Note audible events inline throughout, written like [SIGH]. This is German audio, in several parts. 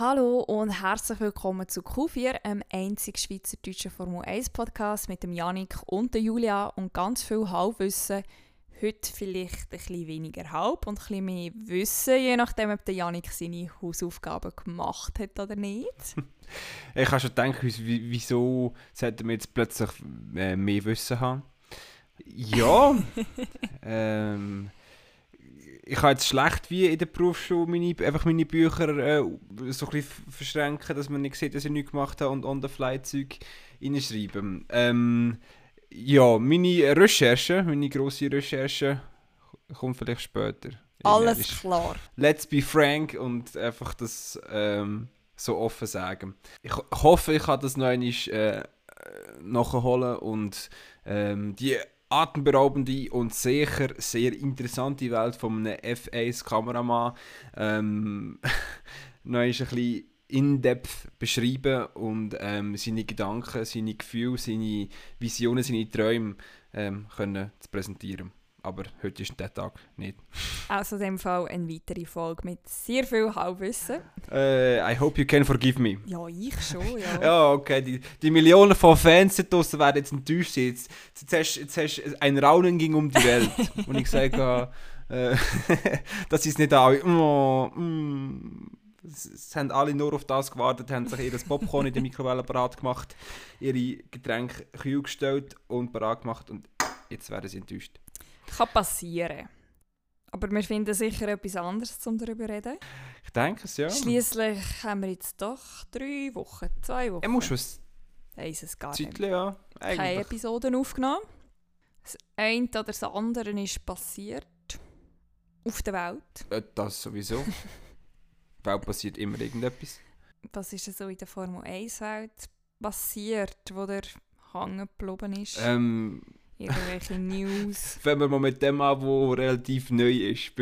Hallo und herzlich willkommen zu Q4, einem einzigen schweizerdeutschen Formel 1 Podcast mit dem Janik und der Julia und ganz viel Halbwissen. Heute vielleicht ein bisschen weniger Halb und ein bisschen mehr Wissen, je nachdem, ob der Janik seine Hausaufgaben gemacht hat oder nicht. [LAUGHS] ich habe schon gedacht, wieso sollten wir jetzt plötzlich äh, mehr Wissen haben? Ja, [LAUGHS] ähm, ich habe jetzt schlecht wie in der Berufsschule meine, einfach meine Bücher äh, so ein bisschen verschränken, dass man nicht sieht, dass ich nichts gemacht habe und on-the-fly-Zeug reinschreiben. Ähm, ja, meine Recherche, meine grosse Recherche, kommt vielleicht später. Alles ist, klar. Let's be frank und einfach das ähm, so offen sagen. Ich hoffe, ich kann das noch einmal äh, nachholen und ähm, die atemberaubende und sicher sehr interessante Welt von einem F1-Kameramann ähm, [LAUGHS] noch ein bisschen in-depth beschreiben und ähm, seine Gedanken, seine Gefühle, seine Visionen, seine Träume ähm, können zu präsentieren. Aber heute ist der Tag nicht. Also in dem Fall eine weitere Folge mit sehr viel Halbwissen. Uh, I hope you can forgive me. Ja, ich schon, ja. [LAUGHS] ja, okay. Die, die Millionen von Fans da draussen werden jetzt enttäuscht sein. Jetzt, jetzt, hast, jetzt hast ein Raunen ging um die Welt. [LAUGHS] und ich sage, äh, [LAUGHS] das ist nicht alle. Oh, mm. Es haben alle nur auf das gewartet, haben sich ihr Popcorn in der Mikrowelle parat gemacht, ihre Getränke kühl gestellt und parat gemacht und jetzt werden sie enttäuscht. Kann passieren. Aber wir finden sicher etwas anderes, um darüber zu reden. Ich denke es, ja. Schließlich haben wir jetzt doch drei Wochen, zwei Wochen. Er muss was. Weiss es gar nicht. ja. Eigentlich. Keine Episoden aufgenommen. Das eine oder das andere ist passiert. Auf der Welt. Äh, das sowieso. [LAUGHS] der Welt passiert immer irgendetwas. Was ist so in der Formel 1 Welt passiert, wo der hängen geblieben ist? Ähm, Irgendwelche News. [LAUGHS] Fangen wir mal mit dem an, der relativ neu ist.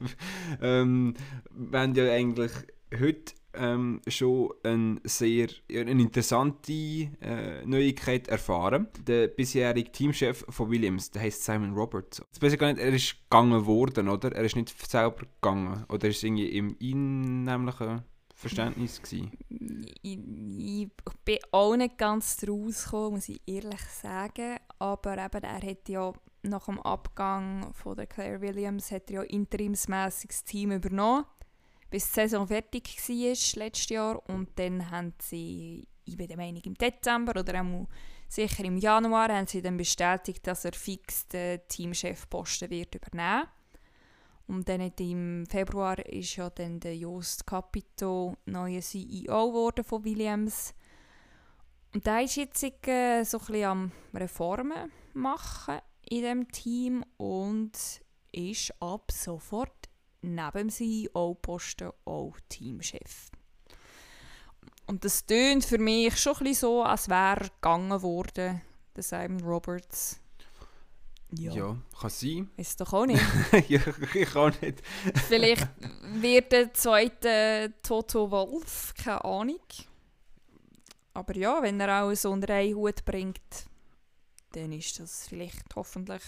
[LAUGHS] ähm, wir haben ja eigentlich heute ähm, schon eine sehr eine interessante äh, Neuigkeit erfahren. Der bisherige Teamchef von Williams, der heißt Simon Roberts. Das weiß ich gar nicht, er ist gegangen worden, oder? Er ist nicht selber gegangen. Oder ist irgendwie im einnehmlichen Verständnis gewesen? Ich, ich bin auch nicht ganz draus gekommen, muss ich ehrlich sagen. Aber eben, er hat ja nach dem Abgang von der Claire Williams hat er ja interimsmässig das Team übernommen, bis die Saison fertig war letztes Jahr. Und dann haben sie, ich bin der Meinung, im Dezember oder sicher im Januar, haben sie dann bestätigt, dass er fix den Teamchefposten wird übernehmen und dann im Februar ist ja dann der Jost Capito neuer CEO geworden von Williams. Und der ist jetzt äh, so ein bisschen am Reformen machen in dem Team und ist ab sofort neben dem CEO-Posten auch Teamchef. Und das tönt für mich schon ein bisschen so, als wäre gegangen worden, der Simon Roberts ja. ja, kann sein. Ist doch auch nicht. [LAUGHS] ja, ich auch nicht. Vielleicht wird der zweite Toto Wolf, keine Ahnung. Aber ja, wenn er auch so unter einen Hut bringt, dann ist das vielleicht hoffentlich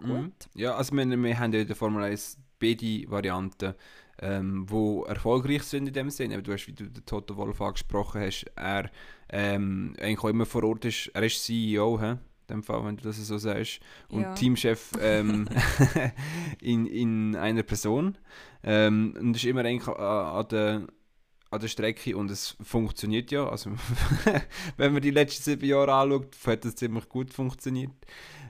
mhm. gut. Mhm. Ja, also wir, wir haben ja in der Formel 1 beide Varianten, ähm, die erfolgreich sind in dem Sinne. Du hast, wie du den Toto Wolf angesprochen hast, er ähm, eigentlich auch immer vor Ort ist, er ist CEO, he? Dem Fall, wenn du das so sagst. Und ja. Teamchef ähm, [LAUGHS] [LAUGHS] in, in einer Person. Ähm, und das ist immer eigentlich an, der an der Strecke und es funktioniert ja. Also, [LAUGHS] wenn man die letzten sieben Jahre anschaut, hat es ziemlich gut funktioniert.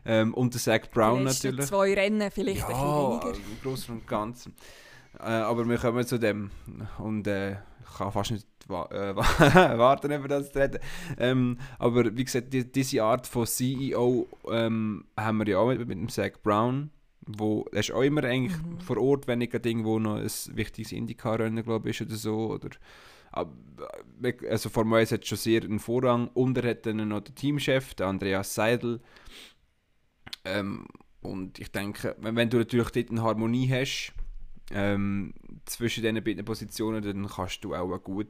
Ähm, und der Zach Brown die natürlich. zwei Rennen vielleicht ja, ein bisschen weniger. im Großen und Ganzen. Äh, aber wir kommen zu dem. Und äh, ich kann fast nicht wa äh, [LAUGHS] warten, über das zu reden. Ähm, aber wie gesagt, die, diese Art von CEO ähm, haben wir ja auch mit, mit dem Zach Brown. Wo, er ist auch immer eigentlich mhm. vor Ort, wenn nicht irgendwo noch ein wichtiges Indycar-Rennen glaube ich, oder so. Oder, also Formel 1 hat schon sehr einen Vorrang. Und er hat dann noch den Teamchef, der Andreas Seidel. Ähm, und ich denke, wenn, wenn du natürlich dort eine Harmonie hast, ähm, zwischen diesen beiden Positionen, dann kannst du auch gut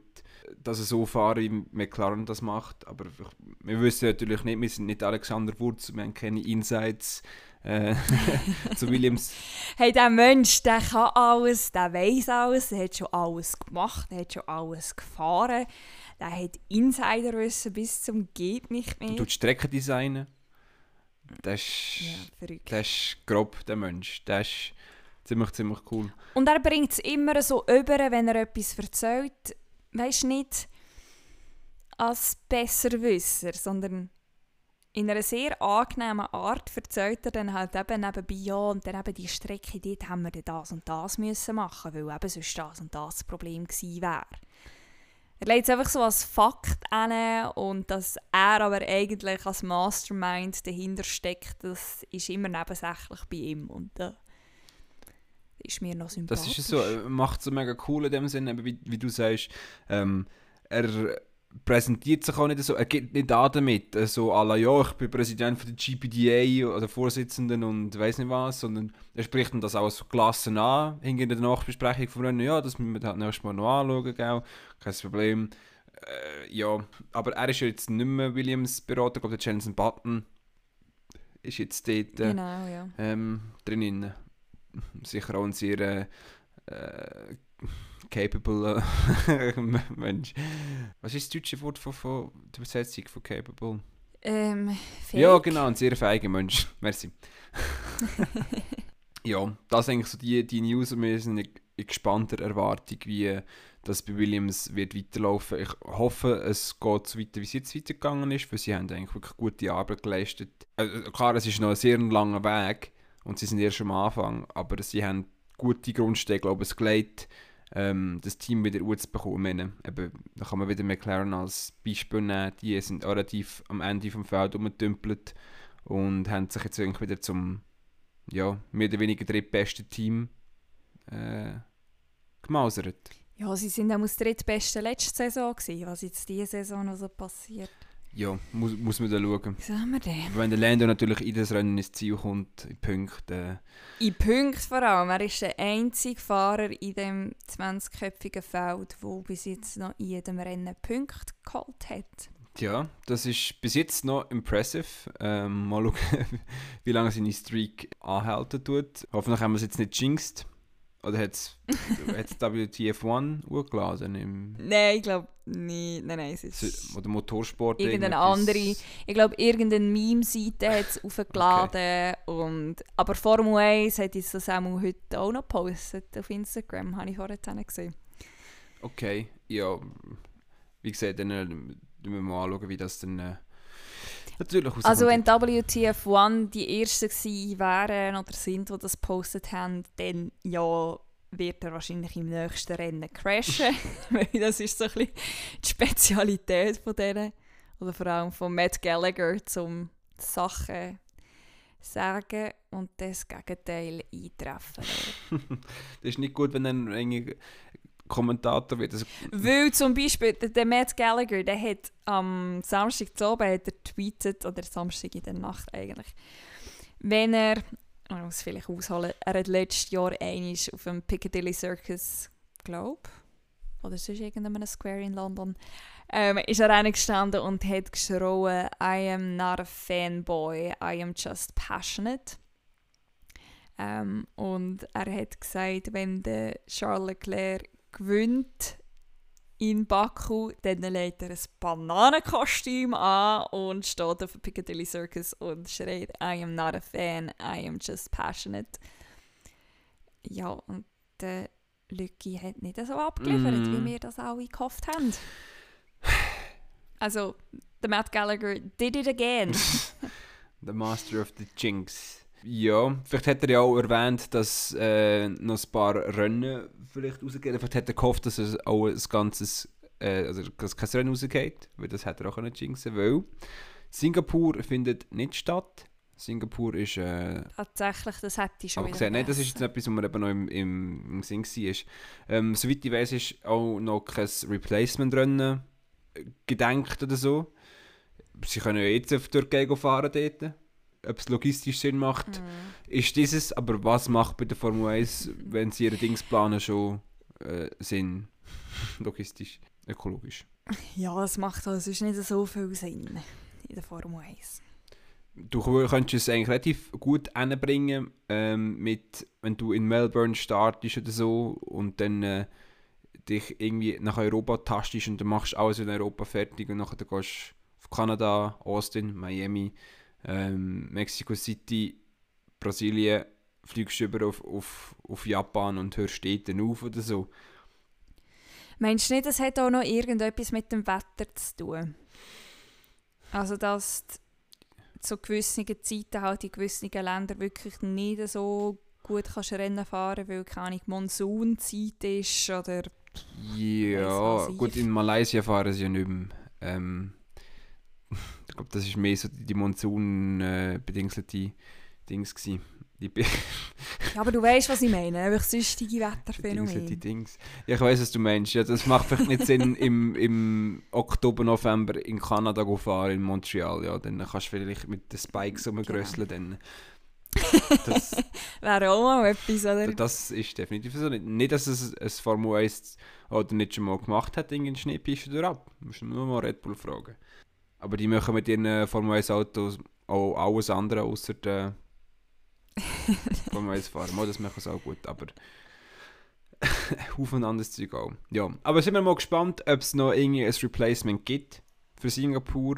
dass er so fahren wie McLaren das macht. Aber wir wissen natürlich nicht, wir sind nicht Alexander Wurz, wir haben keine Insights äh, [LAUGHS] [LAUGHS] zu Williams. Hey, der Mensch, der kann alles, der weiß alles, der hat schon alles gemacht, der hat schon alles gefahren, der hat Insiderwissen bis zum geht nicht mehr. Du die Strecke designen. Das ist, ja, das ist grob, der Mensch. Das ist ziemlich, ziemlich cool. Und er bringt es immer so über, wenn er etwas erzählt, weißt nicht als Besserwisser, sondern in einer sehr angenehmen Art erzählt er dann halt eben nebenbei, ja, und dann eben die Strecke, dort haben wir das und das müssen machen, weil eben sonst das und das Problem gewesen wäre. Er legt es einfach so als Fakt an und dass er aber eigentlich als Mastermind dahinter steckt, das ist immer nebensächlich bei ihm und äh, ist mir noch sympathisch. Das ist so, äh, macht so mega cool in dem Sinne, wie, wie du sagst. Ähm, er präsentiert sich auch nicht so, er geht nicht an damit, äh, so à la, ja, ich bin Präsident von der GPDA oder Vorsitzenden und weiß nicht was, sondern er spricht dann das auch so gelassen an, in der Nachbesprechung von Rennen, ja, das müssen wir halt nächstes Mal noch anschauen, gell? kein Problem. Äh, ja, aber er ist ja jetzt nicht mehr Williams Berater, ich glaube der Jensen Button ist jetzt dort äh, Genau, ja. ähm, drinnen. Sicher auch ein sehr äh, äh, capable äh, [LAUGHS] Mensch. Was ist das deutsche Wort von, von der Übersetzung von capable? Ähm, fähig. Ja, genau, ein sehr fähiger Mensch. [LAUGHS] Merci. [LAUGHS] ja, das sind eigentlich so die, die News wir sind in, in gespannter Erwartung, wie das bei Williams wird weiterlaufen. Ich hoffe, es geht so weiter, wie es jetzt weitergegangen ist, weil sie haben eigentlich wirklich gute Arbeit geleistet. Äh, klar, es ist noch ein sehr langer Weg und sie sind erst am Anfang, aber sie haben gute Grundsteine, glaube ich, gelegt, ähm, das Team wieder gut zu bekommen. Eben, da kann man wieder McLaren als Beispiel nehmen, die sind relativ am Ende vom Feld umgetümpelt und haben sich jetzt irgendwie wieder zum ja, mehr oder weniger drittbesten Team äh, gemausert. Ja, sie sind auch das drittbeste letzte Saison gewesen, was jetzt diese Saison noch so passiert. Ja, muss, muss man da schauen. Haben wir denn? Wenn der Lando natürlich in das Rennen ins Ziel kommt, in Punkten, äh, In Punkten vor allem. Er ist der einzige Fahrer in dem 20-köpfigen Feld, der bis jetzt noch in jedem Rennen Punkte geholt hat. Ja, das ist bis jetzt noch impressive. Ähm, mal schauen, [LAUGHS] wie lange seine Streak anhalten tut. Hoffentlich haben wir es jetzt nicht jinxed. Oder hat es [LAUGHS] WTF1 hochgeladen? Im, Nein, ich glaube nicht. Nein, nein, es ist oder Motorsport? irgendeine andere. Ich glaube, irgendeine Meme-Seite hat es [LAUGHS] aufgeladen. und, aber Formel 1 hat es das auch heute auch noch gepostet auf Instagram, habe ich vorhin gesehen. Okay, ja. Wie gesagt, dann äh, müssen wir mal anschauen, wie das dann äh, natürlich rauskommt. Also wenn WTF1 die Ersten gewesen wären oder sind, die das gepostet haben, dann ja, wird er wahrscheinlich im nächsten Rennen crashen. [LAUGHS] [LAUGHS] Weil das ist so ein bisschen die Spezialität von denen. Oder vor allem von Matt Gallagher, um Sachen sagen und das Gegenteil eintreffen. [LAUGHS] das ist nicht gut, wenn dann Kommentator wird. Also, Weil zum Beispiel der, der Matt Gallagher, der hat am Samstag zu oben hat er tweetet, oder Samstag in der Nacht eigentlich, wenn er, man muss vielleicht ausholen, er hat letztes Jahr einmal auf dem Piccadilly Circus, glaube oder sonst irgendeinem Square in London, ähm, ist er reingestanden und hat geschrien, I am not a fanboy, I am just passionate. Ähm, und er hat gesagt, wenn der Charles Leclerc gewinnt in Baku, dann legt er ein Bananenkostüm an und steht auf dem Piccadilly Circus und schreit I am not a fan, I am just passionate. Ja, und der Lucky hat nicht so abgeliefert, Mm. wie wir das alle gehofft haben. Also, der Matt Gallagher did it again. [LAUGHS] The Master of the Jinx. Ja, vielleicht hat er ja auch erwähnt, dass äh, noch ein paar Rennen vielleicht rausgehen. Vielleicht hat er gehofft, dass es auch ein ganzes, äh, also dass kein Rennen rausgeht, weil das hätte er auch können jinxen weil Singapur findet nicht statt. Singapur ist, äh, Tatsächlich, das hätte ich schon aber gesehen, nein, das ist jetzt etwas, was mir eben noch im, im, im Sinn war. Ähm, soweit ich weiß, ist auch noch kein Replacement-Rennen gedenkt oder so. Sie können ja jetzt auf die Türkei fahren dort. Ob es logistisch Sinn macht, Mhm. ist dieses. Aber was macht bei der Formel 1, wenn sie ihre Dings planen, schon äh, Sinn? [LAUGHS] Logistisch, ökologisch. Ja, es macht also sonst nicht so viel Sinn in der Formel 1. du könntest es eigentlich relativ gut hinbringen, ähm, mit, wenn du in Melbourne startest oder so und dann äh, dich irgendwie nach Europa tastest und dann machst du alles in Europa fertig und nachher dann gehst du auf Kanada, Austin, Miami, ähm, Mexico City, Brasilien, fliegst über auf, auf, auf Japan und hörst dort auf oder so. Meinst du nicht, das hat auch noch irgendetwas mit dem Wetter zu tun? Also, dass zu gewissen Zeiten halt in gewissen Ländern wirklich nicht so gut kannst Rennen fahren weil keine Monsunzeit ist oder ja gut in Malaysia fahren sie ja nicht mehr ähm, ich glaube das ist mehr so die Monsun äh, Dings gewesen. Die [LAUGHS] ja, aber du weißt, was ich meine, einfach sonstige Wetterphänomene. Die Dings. Ja, ich weiß, was du meinst. Ja, das macht vielleicht nicht Sinn, im, im Oktober, November in Kanada zu fahren, in Montreal. Ja, dann kannst du vielleicht mit den Spikes rumgrösseln. Genau. [LAUGHS] Das wäre auch mal etwas, oder? Das ist definitiv so. Nicht, nicht dass es ein Formel 1 oder nicht schon mal gemacht hat, in Schneepiste durch ab. Du musst nur mal Red Bull fragen. Aber die machen mit ihren Formel 1 Autos auch alles andere außer der [LAUGHS] Formel 1 fahren. Mal, das machen sie auch gut, aber [LAUGHS] Haufen anderes Zeug auch. Ja, aber sind wir mal gespannt, ob es noch irgendwie ein Replacement gibt für Singapur.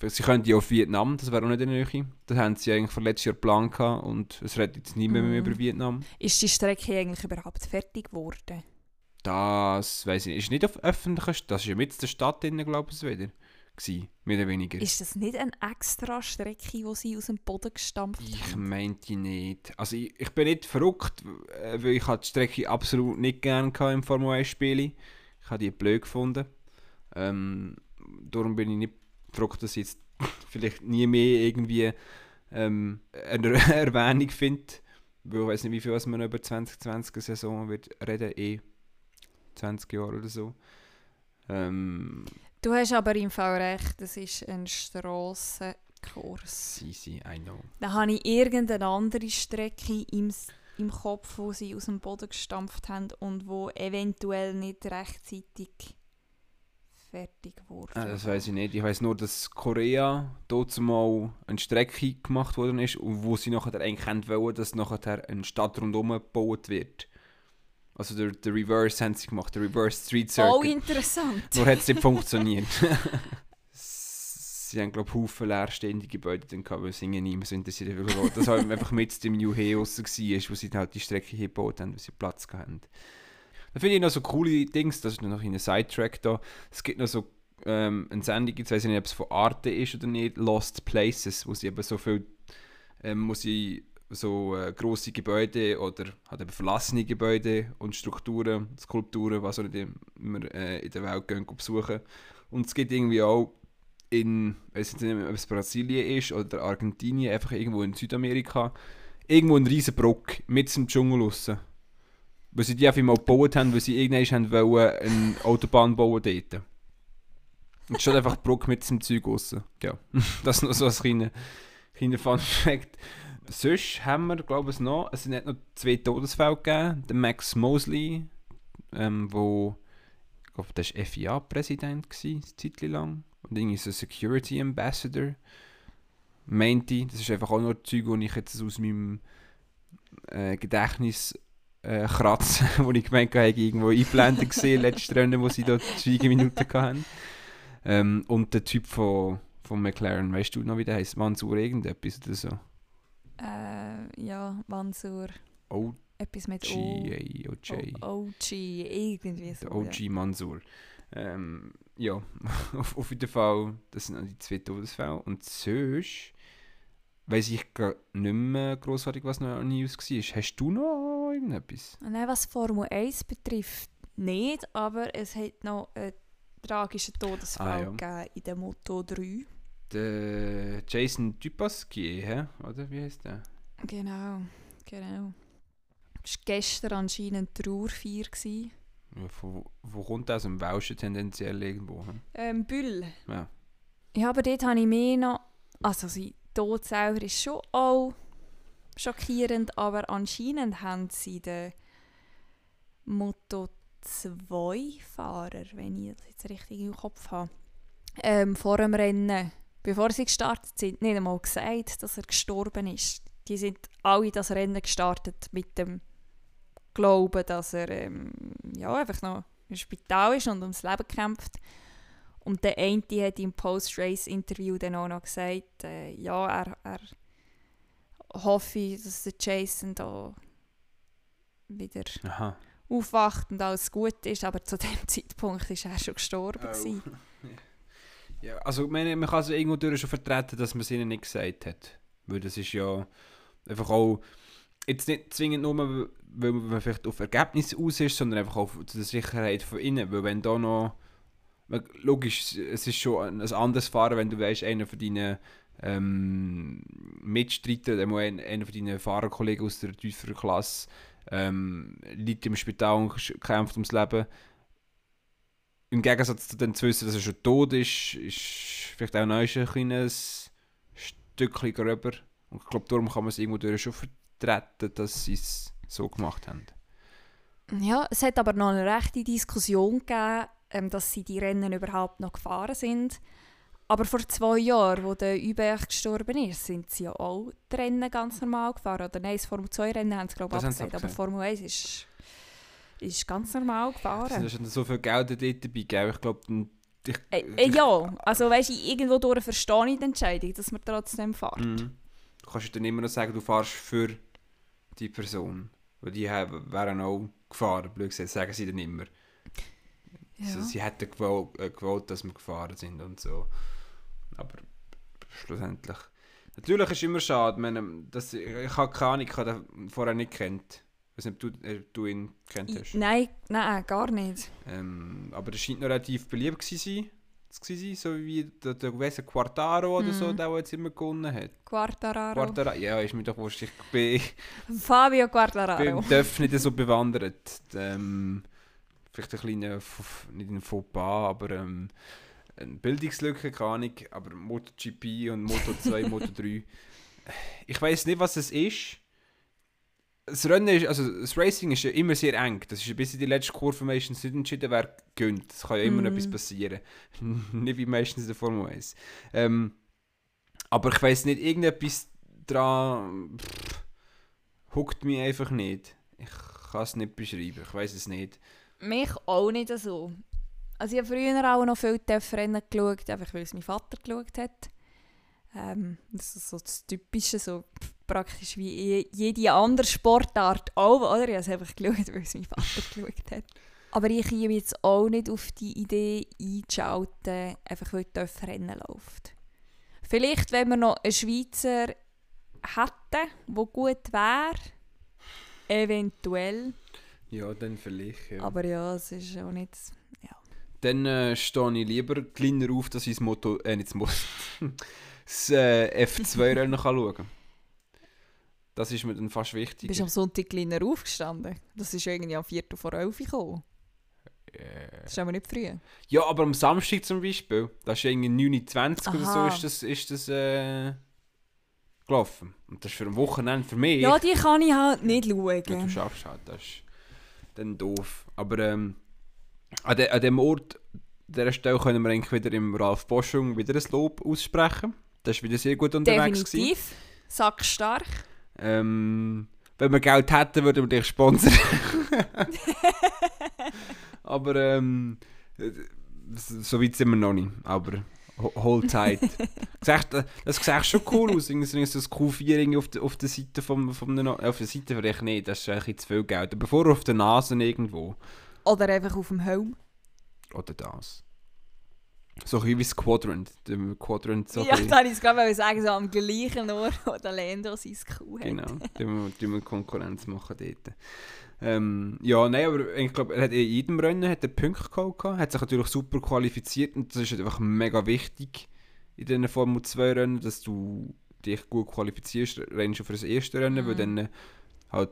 Sie können ja auf Vietnam, das wäre auch nicht in der Nähe. Das haben sie eigentlich vor letztes Jahr geplant und es redet jetzt nicht mehr, mm. mehr über Vietnam. Ist die Strecke eigentlich überhaupt fertig geworden? Das weiß ich nicht. Ist nicht auf öffentlicher Straße. Das ist ja mit der Stadt drin, glaube ich, wieder gewesen, mehr oder weniger. Ist das nicht eine extra Strecke, die sie aus dem Boden gestampft haben? Ich meinte nicht. Also ich, ich bin nicht verrückt, äh, weil ich die Strecke absolut nicht gerne im Formel 1 Spielen. Ich habe die blöd gefunden. Ähm, darum bin ich nicht verrückt, dass ich jetzt [LAUGHS] vielleicht nie mehr irgendwie ähm, eine [LAUGHS] Erwähnung finde. Weil ich weiß nicht, wie viel man über 2020 Saison wird reden, eh 20 Jahre oder so. Ähm, Du hast aber im Fall recht, das ist ein Strassenkurs. Easy, I know. Da habe ich irgendeine andere Strecke im, im Kopf, wo sie aus dem Boden gestampft haben und wo eventuell nicht rechtzeitig fertig wurde. Ah, das weiß ich nicht. Ich weiß nur, dass Korea dort mal eine Strecke gemacht worden ist und wo sie nachher eigentlich wollen, dass nachher eine Stadt rundherum gebaut wird. Also der, der Reverse haben sie gemacht, der Reverse Street Circuit. Oh, interessant. Nur hat es [LAUGHS] nicht funktioniert. sie haben, glaube ich, Haufen leerstehende Gebäude dann gehabt, weil sie niemand interessiert Das war einfach mit dem New war, wo sie halt die Strecke hier gebaut haben, weil sie Platz hatten. Da finde ich noch so coole Dings, das ist noch ein Sidetrack da. Es gibt noch so ähm, eine Sendung, jetzt weiß ich nicht, ob es von Arte ist oder nicht, Lost Places, wo sie eben so viel, ähm, wo sie so äh, große Gebäude oder halt eben verlassene Gebäude und Strukturen, Skulpturen, was auch immer äh, in der Welt gehen, besuchen. Und es gibt irgendwie auch in, weiß nicht, ob es Brasilien ist oder Argentinien, einfach irgendwo in Südamerika, irgendwo ein riesen Brock mit dem Dschungel raus. Weil sie die einfach mal gebaut haben, weil sie irgendwann wollen eine Autobahn bauen dort. Und schon einfach Brock mit dem Zeug raus. Ja, [LAUGHS] das ist noch so ein kleiner, kleiner Fun Fact sonst haben wir, glaube ich, noch, es sind noch zwei Todesfälle gegeben. Der Max Mosley, ähm, wo, ich glaube, der war FIA-Präsident, eine Zeit lang. Und irgendwie so Security Ambassador. Meinte, das ist einfach auch noch Zeug, die ich jetzt aus meinem äh, Gedächtnis äh, kratze, [LAUGHS] wo ich gemeint habe, irgendwo eingeblendet gesehen, [LAUGHS] letztes Rennen, wo sie dort Schweigeminuten hatten. Ähm, und der Typ von, von McLaren, weißt du noch, wie der heißt? Mansur irgendetwas oder so? Äh, ja, Mansur. O Etwas mit G, O. OG. OG, irgendwie so. Der OG ja. Mansur. Ähm, ja, [LAUGHS] auf, auf jeden Fall, das sind die zwei Todesfälle. Und sonst weiß ich gar nicht mehr grossartig, was noch News war. Hast du noch irgendetwas? Nein, was Formel 1 betrifft, nicht, aber es hat noch einen tragischen Todesfall ah, ja. in der Moto 3 der Jason Dupasquier, hä? oder wie heißt der? Genau, genau. Es war gestern anscheinend Trauerfeier. Ja, von, wo kommt das? Aus dem Welschen tendenziell irgendwo? Hm? Ähm, Büll. Ja. Ja, aber dort habe ich mehr noch... Also sein Tod selber ist schon auch schockierend, aber anscheinend haben sie den Moto 2-Fahrer, wenn ich das jetzt richtig im Kopf habe, ähm, vor dem Rennen bevor sie gestartet sind, nicht einmal gesagt, dass er gestorben ist. Die sind alle das Rennen gestartet mit dem Glauben, dass er ähm, ja, einfach noch im Spital ist und ums Leben kämpft. Und der eine hat im Post-Race-Interview dann auch noch gesagt, äh, ja, er, er hoffe, dass der Jason da wieder Aha. aufwacht und alles gut ist, aber zu dem [LAUGHS] Zeitpunkt ist er schon gestorben. gewesen. Ja, also meine, man kann es irgendwo durch schon vertreten, dass man es ihnen nicht gesagt hat. Weil das ist ja einfach auch, jetzt nicht zwingend nur, weil man vielleicht auf Ergebnisse aus ist, sondern einfach zu der Sicherheit von innen. Weil wenn da noch, logisch, es ist schon ein anderes Fahren, wenn du weißt, einer von deinen ähm, Mitstreiter, einer von deinen Fahrerkollegen aus der tieferen Klasse, ähm, liegt im Spital und kämpft ums Leben. Im Gegensatz zu dem zu wissen, dass er schon tot ist, ist vielleicht auch noch ein kleines Stückchen gröber. Und ich glaube, darum kann man es irgendwo durch schon vertreten, dass sie es so gemacht haben. Ja, es hat aber noch eine rechte Diskussion gegeben, ähm, dass sie die Rennen überhaupt noch gefahren sind. Aber vor zwei Jahren, wo der Übech gestorben ist, sind sie ja auch die Rennen ganz normal gefahren. Oder nein, das Formel 2 Rennen haben sie glaube ich abgesagt, aber. Formel 1 ist, ist ganz normal Es gefahren. ist schon so viel Geld dort dabei, gell? Ich glaube, ich, Äh, äh, ja, also weißt du, irgendwo durch verstehe ich die Entscheidung, dass man trotzdem fährt. Mhm. Du kannst dann immer noch sagen, du fährst für die Person. Weil die haben, wären auch gefahren, blöd gesagt, sagen sie dann immer. Also, Ja. sie hätten gewollt, äh, gewollt, dass wir gefahren sind und so. Aber schlussendlich. Natürlich ist es immer schade. Ich, meine, das, ich habe keine Ahnung, ich habe vorher nicht kennt. Ich weiß nicht, ob du, äh, du ihn kennt hast. Ich, nein, nein, gar nicht. Ähm, aber er scheint noch relativ beliebt gewesen sein. zu sein, so wie der, der gewesen Quartaro oder so, Mhm. der, der jetzt immer gewonnen hat. Quartararo. Quartaro, ja, ist mir doch wurscht. Ich bin, [LAUGHS] Fabio Quartararo. beim Dörf nicht so bewandert. Ähm, vielleicht ein kleiner, nicht ein Fauxpas, aber ähm, eine Bildungslücke, keine Ahnung. Aber MotoGP und Moto2, Moto3. [LAUGHS] Ich weiß nicht, was es ist. Das Rennen ist, also das Racing ist ja immer sehr eng. Das ist bis in die letzte Kurve meistens nicht entschieden, wer gönnt. Es kann ja immer Mhm. etwas passieren. [LAUGHS] nicht wie meistens in der Formel 1. Ähm, aber ich weiß nicht, irgendetwas dran pff, huckt mich einfach nicht. Ich kann es nicht beschreiben. Ich weiß es nicht. Mich auch nicht so. Also ich habe früher auch noch viel TÜV-Rennen geschaut, einfach weil es mein Vater geschaut hat. Ähm, das ist so das Typische, so praktisch wie je- jede andere Sportart auch, oder? Ich habe es einfach geschaut, weil es mein Vater geschaut hat. Aber ich komme jetzt auch nicht auf die Idee einzuschalten, einfach weil TÜV-Rennen läuft. Vielleicht, wenn wir noch einen Schweizer hätten, der gut wäre, eventuell. Ja, dann vielleicht. Ja. Aber ja, es ist auch nicht... Dann äh, stehe ich lieber kleiner auf, dass ich das Moto, äh, nicht das Moto, [LAUGHS] das äh, F2-Rennen kann schauen kann. Das ist mir dann fast Du wichtig. bist am Sonntag kleiner aufgestanden. Das ist irgendwie am 4. vor 11 Uhr gekommen. Äh, Das ist aber nicht früh. ja, aber am Samstag zum Beispiel, das ist irgendwie 9.20 oder so, ist das, ist das äh, gelaufen. Und das ist für ein Wochenende für mich. Ja, die kann ich halt nicht Ja, du schauen. schaffst halt, das ist dann doof. Aber ähm, an, de, an dem Ort, an dieser Stelle können wir eigentlich wieder im Ralf Boschung wieder ein Lob aussprechen. Das ist wieder sehr gut unterwegs. gewesen. Definitiv. Sackstark. Ähm, wenn wir Geld hätten, würden wir dich sponsern. [LAUGHS] Aber ähm, äh, so weit sind wir noch nicht. Aber ho- hold tight. [LAUGHS] Das sieht schon cool aus. Irgendwie so ein Q4 irgendwie auf, der, auf der Seite vom, vom der, auf der Seite vielleicht nicht. Das ist eigentlich zu viel Geld. Aber vorher auf der Nase irgendwo. Oder einfach auf dem Helm. Oder das. So ein wie das Quadrant. Der Quadrant so ja, da wollte ich es gerade sagen, so am gleichen Ort, wo der Lando sein Kuh hat. Genau, tun wir, Konkurrenz machen dort. Ähm, ja, nein, aber ich glaube, er hat in jedem Rennen hat er Punkte gehabt, hat sich natürlich super qualifiziert und das ist halt einfach mega wichtig in diesen Formel 2 Rennen, dass du dich gut qualifizierst, schon für das erste Rennen, weil Mhm. dann halt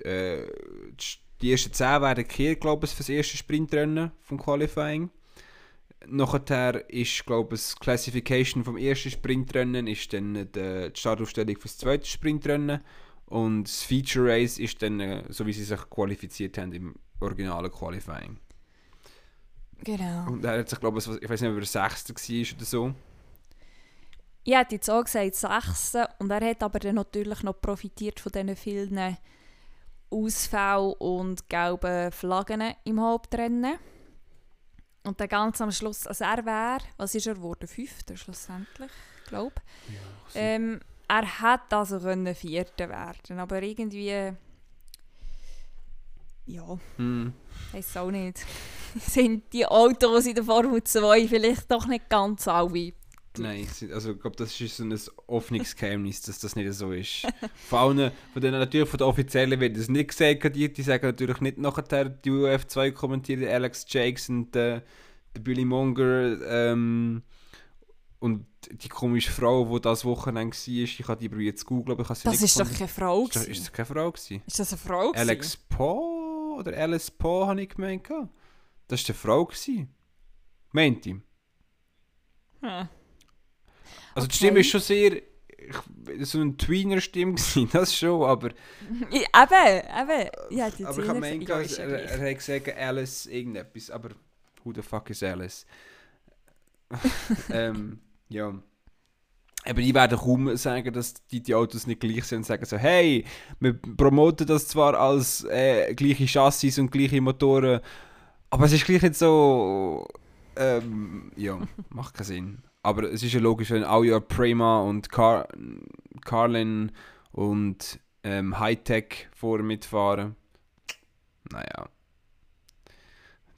äh, die ersten 10 werden gekehrt, glaube ich, für das erste Sprintrennen vom Qualifying. Nachher ist, glaube ich, das Classification vom ersten Sprintrennen ist dann die, die Startaufstellung für das zweite Sprintrennen und das Feature Race ist dann, äh, so wie sie sich qualifiziert haben im originalen Qualifying. Genau. Und er hat sich, glaube ich, ich weiß nicht, ob er Sechster war oder so. Ich hätte jetzt auch gesagt sechs. Und er hat aber dann natürlich noch profitiert von diesen vielen Ausfällen und gelben Flaggen im Hauptrennen. Und dann ganz am Schluss, also er wäre, was ist er geworden? Fünfter schlussendlich, glaube ich. Ja, Ähm, er hätte also können Vierter werden, aber irgendwie, ja, hm. weiß auch nicht. [LAUGHS] Sind die Autos in der Formel 2 vielleicht doch nicht ganz alle? Nein, also ich glaube, das ist so ein offenes Geheimnis, dass das nicht so ist. [LAUGHS] Von allen, von denen natürlich von den Offiziellen wird es nicht gesagt, die, die sagen natürlich nicht nachher die UF2 kommentieren, Alex Jakes und äh, der Billy Monger ähm, und die komische Frau, die das Wochenende war, ich habe die probiert zu googeln, aber ich habe sie Das nicht ist doch keine Frau. Ist das, ist das keine Frau gewesen? Ist das eine Frau? gewesen? Alex Poe oder Alice Poe habe ich gemeint. Das war eine Frau. gewesen. Meint ihm. Hm. Also die. Stimme ist schon sehr so eine Tweener-Stimme gewesen, [LAUGHS] das schon, aber, Ja, eben, eben. Hätte jetzt aber ich habe gemeint, Ja, er, ja er hat gesagt Alice irgendetwas, aber who the fuck is Alice? [LAUGHS] ähm, ja. Aber die werden kaum sagen, dass die, die Autos nicht gleich sind und sagen so, hey, wir promoten das zwar als äh, gleiche Chassis und gleiche Motoren, aber es ist gleich nicht so, ähm, ja, macht keinen Sinn. Aber es ist ja logisch, wenn auch ja Prima und Car Carlin und ähm, Hightech vorne mitfahren. Naja.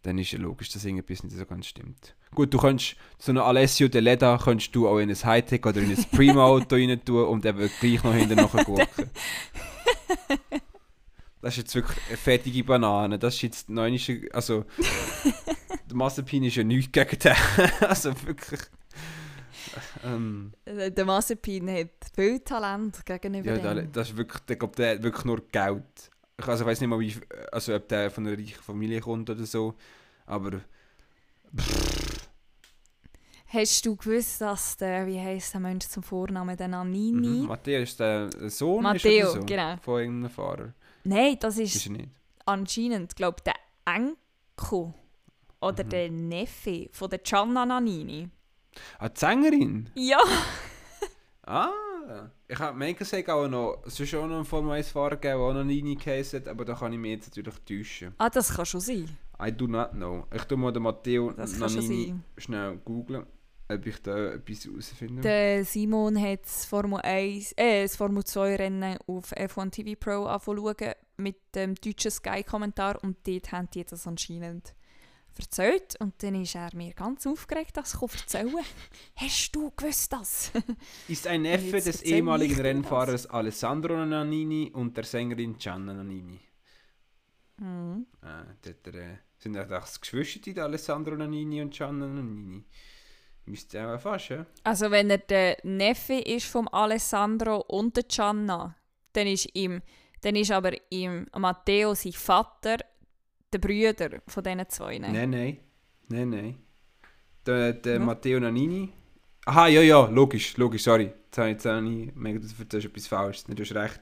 Dann ist ja logisch, dass irgendetwas nicht so ganz stimmt. Gut, du kannst so einen Alessio De Leda kannst du auch in ein Hightech oder in ein Prima-Auto [LAUGHS] rein tun und eben gleich noch hinten nachher gucken. [LAUGHS] Das ist jetzt wirklich eine fettige Banane. Das ist jetzt neunische, also [LAUGHS] der Mazepin ist ja nichts gegen den. also wirklich. [LAUGHS] Ähm, Äh, Der Mazepin hat viel Talent gegenüber ja, dem. das ist wirklich, der, glaub, der hat wirklich nur Geld. Ich also, weiß nicht mal, wie, also, ob der von einer reichen Familie kommt oder so. Aber Hast du gewusst, dass der, wie heisst der Mensch zum Vornamen, der Nannini? mhm. Matteo ist der Sohn Matteo, so, genau. von irgendeinem Fahrer. Nein, das Ist ist anscheinend, glaube ich, der Enkel oder Mhm. der Neffe von der Gianna Nannini. Ah, die Sängerin? Ja, Ah, ich habe mir gesagt, auch noch, es ist auch noch einen Formel 1 Fahrer gegeben, der auch noch Nini geheißen hat, aber da kann ich mich jetzt natürlich täuschen. ah, das kann schon sein. I do not know. Ich tu mal den Matteo Nannini schnell googlen, ob ich da etwas herausfinde. Der Simon hat das Formel 1, äh, das Formel 2 Rennen auf F1 TV Pro angeschaut mit dem deutschen Sky-Kommentar und dort haben die das anscheinend erzählt. Und dann ist er mir ganz aufgeregt, das zu erzählen. [LAUGHS] Hast du gewusst das? [LAUGHS] Ist ein Neffe des ehemaligen ich Rennfahrers Alessandro Nannini und der Sängerin Gianna Nannini. Mhm. Äh, dort, äh, sind ja das Geschwister, die Alessandro Nannini und Gianna Nannini. Müsste ja fast, ja? Also wenn er der Neffe ist vom Alessandro und der Gianna, dann ist ihm, dann ist aber ihm Matteo sein Vater der Brüder von diesen zwei. Nein, nein. Nein, nein. Der, der Ja. Matteo Nannini. Aha, ja, ja, logisch, logisch, sorry. Jetzt habe ich, jetzt habe ich mega, das ist etwas falsch. Du hast recht.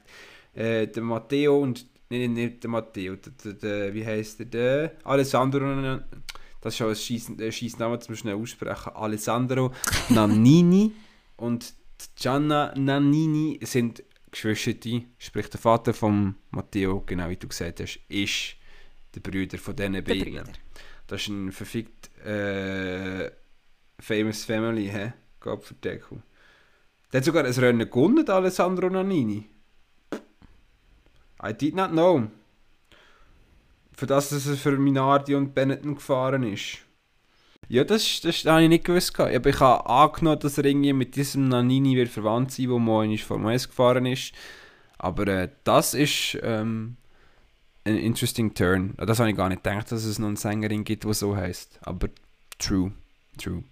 Äh, der Matteo und. Nein, nicht der Matteo. Der, der, der, wie heißt der? Der Alessandro. Das ist schon ein scheiß Name zum schnell aussprechen. Alessandro [LAUGHS] Nannini und Gianna Nannini sind Geschwister. Sprich, der Vater von Matteo, genau wie du gesagt hast, ist der Brüder von diesen beiden. Das ist ein verfickt äh, famous family, hä? Gott für Deckel. Der hat sogar ein Rennen gewonnen, Alessandro Nannini. I did not know. Für das, dass er für Minardi und Benetton gefahren ist. Ja, das, das habe ich nicht gewusst. Aber ich habe angenommen, dass er irgendwie mit diesem Nannini wird verwandt sein, der mal in Formel 1 gefahren ist. Aber äh, das ist ähm, ein interesting turn. Das habe ich gar nicht gedacht, dass es noch eine Sängerin gibt, die so heißt. Aber true, true.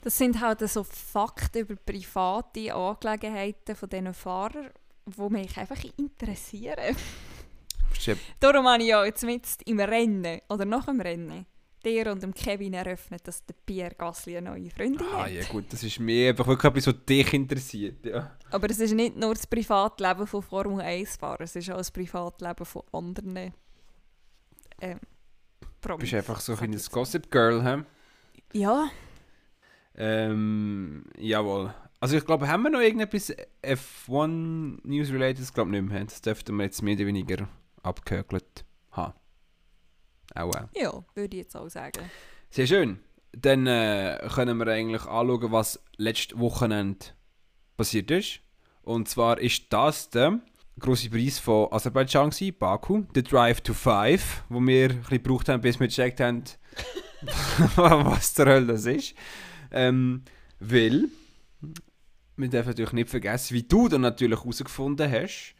Das sind halt so Fakten über private Angelegenheiten von diesen Fahrern, die mich einfach interessieren. Darum habe ich ja jetzt mit im Rennen oder nach dem Rennen dir und dem Kevin eröffnet, dass der Pierre Gasly eine neue Freundin Ah hat. ja gut, das ist mir einfach wirklich etwas, was dich interessiert. Ja. Aber es ist nicht nur das Privatleben von Formel 1-Fahrern, es ist auch das Privatleben von anderen ähm, Du Promis. bist einfach so ein jetzt. Gossip Girl, hä? Ja, Ähm, jawohl. Also ich glaube, haben wir noch irgendetwas F1 News related? Ich glaube nicht mehr. Das dürften wir jetzt mehr oder weniger abgehökelt haben. Auch. Ja, würde ich jetzt auch sagen. Sehr schön. Dann äh, können wir eigentlich anschauen, was letztes Wochenende passiert ist. Und zwar ist das der grosse Preis von Aserbaidschan, gewesen, Baku, der Drive to Five, wo wir ein bisschen gebraucht haben, bis wir gecheckt haben, [LAUGHS] was zur Hölle das ist. Ähm, weil, wir dürfen natürlich nicht vergessen, wie du dann natürlich herausgefunden hast,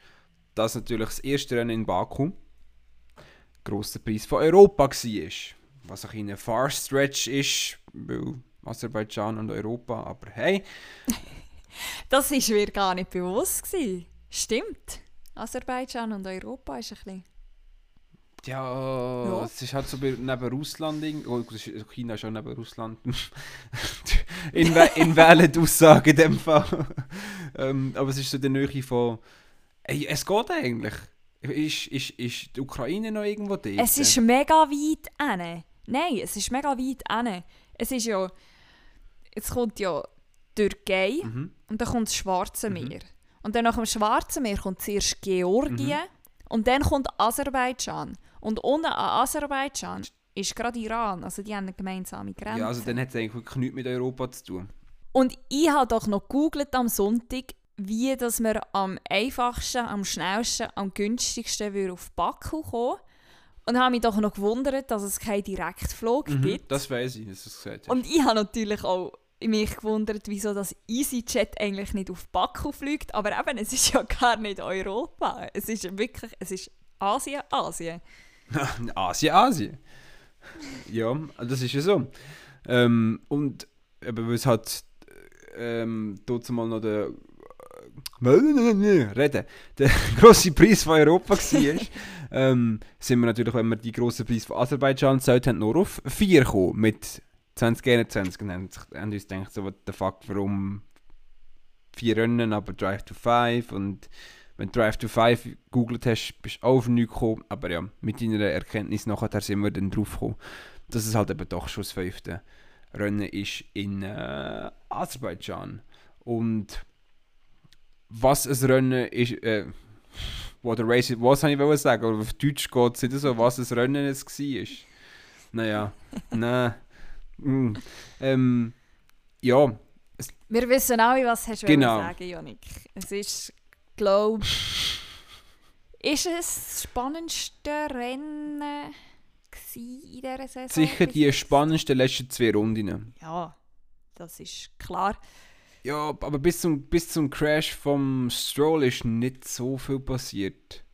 dass natürlich das erste Rennen in Baku grosser Preis von Europa war. Was ein ein Far Stretch ist, weil Aserbaidschan und Europa, aber hey. [LAUGHS] das war mir gar nicht bewusst. Gewesen. Stimmt. Aserbaidschan und Europa ist ein bisschen... Ja, Ja. es ist halt so neben Russland, oh, China ist schon neben Russland. [LAUGHS] in, in wählen die Aussage in dem Fall. [LAUGHS] ähm, aber es ist so die Nähe von. Ey, es geht eigentlich. Ist, ist, ist die Ukraine noch irgendwo dort? Es ist mega weit hinne. Nein, es ist mega weit hinne. Es ist ja... Jetzt kommt ja Türkei Mhm. und dann kommt das Schwarze Mhm. Meer. Und dann nach dem Schwarzen Meer kommt zuerst Georgien Mhm. und dann kommt Aserbaidschan. Und unten an Aserbaidschan ist gerade Iran. Also die haben eine gemeinsame Grenze. Ja, also dann hat es eigentlich nichts mit Europa zu tun. Und ich habe doch noch gegoogelt am Sonntag, wie dass wir am einfachsten, am schnellsten, am günstigsten auf Baku kommen. Und habe mich doch noch gewundert, dass es keinen Direktflug Mhm, gibt. das weiß ich, dass du es gesagt hast. Und ich habe natürlich auch mich gewundert, wieso das EasyJet eigentlich nicht auf Baku fliegt. Aber eben, es ist ja [LAUGHS] gar nicht Europa. Es ist wirklich, es ist Asien, [LAUGHS] Asien. Asien, Asien. ja, das ist ja so. Ähm, und eben, weil es halt ähm, dort mal noch der reden, der [LAUGHS] grosse Preis von Europa war, ähm, sind wir natürlich, wenn wir die grossen Preis von Aserbaidschan zählt haben, nur auf 4 gekommen mit 2021 und haben, haben uns gedacht, so, what the fuck, warum vier Rennen, aber Drive to Five und wenn du Drive to Five gegoogelt hast, bist du auch auf nichts gekommen. Aber ja, mit deiner Erkenntnis nachher sind wir dann drauf gekommen, dass es halt eben doch schon das fünfte Rennen ist in äh, Aserbaidschan. Und was ein Rennen ist, äh, a race was, habe ich wollen sagen, aber auf Deutsch geht es nicht so, was ein Rennen es war. Naja, [LAUGHS] nein. Mm. Ähm, ja, Wir wissen alle, was hast du Genau. sagen, Janik. Es ist, glaube ist es das spannendste Rennen in dieser Saison? sicher die spannendsten letzten zwei Runden. Ja, das ist klar. Ja, aber bis zum, bis zum Crash vom Stroll ist nicht so viel passiert.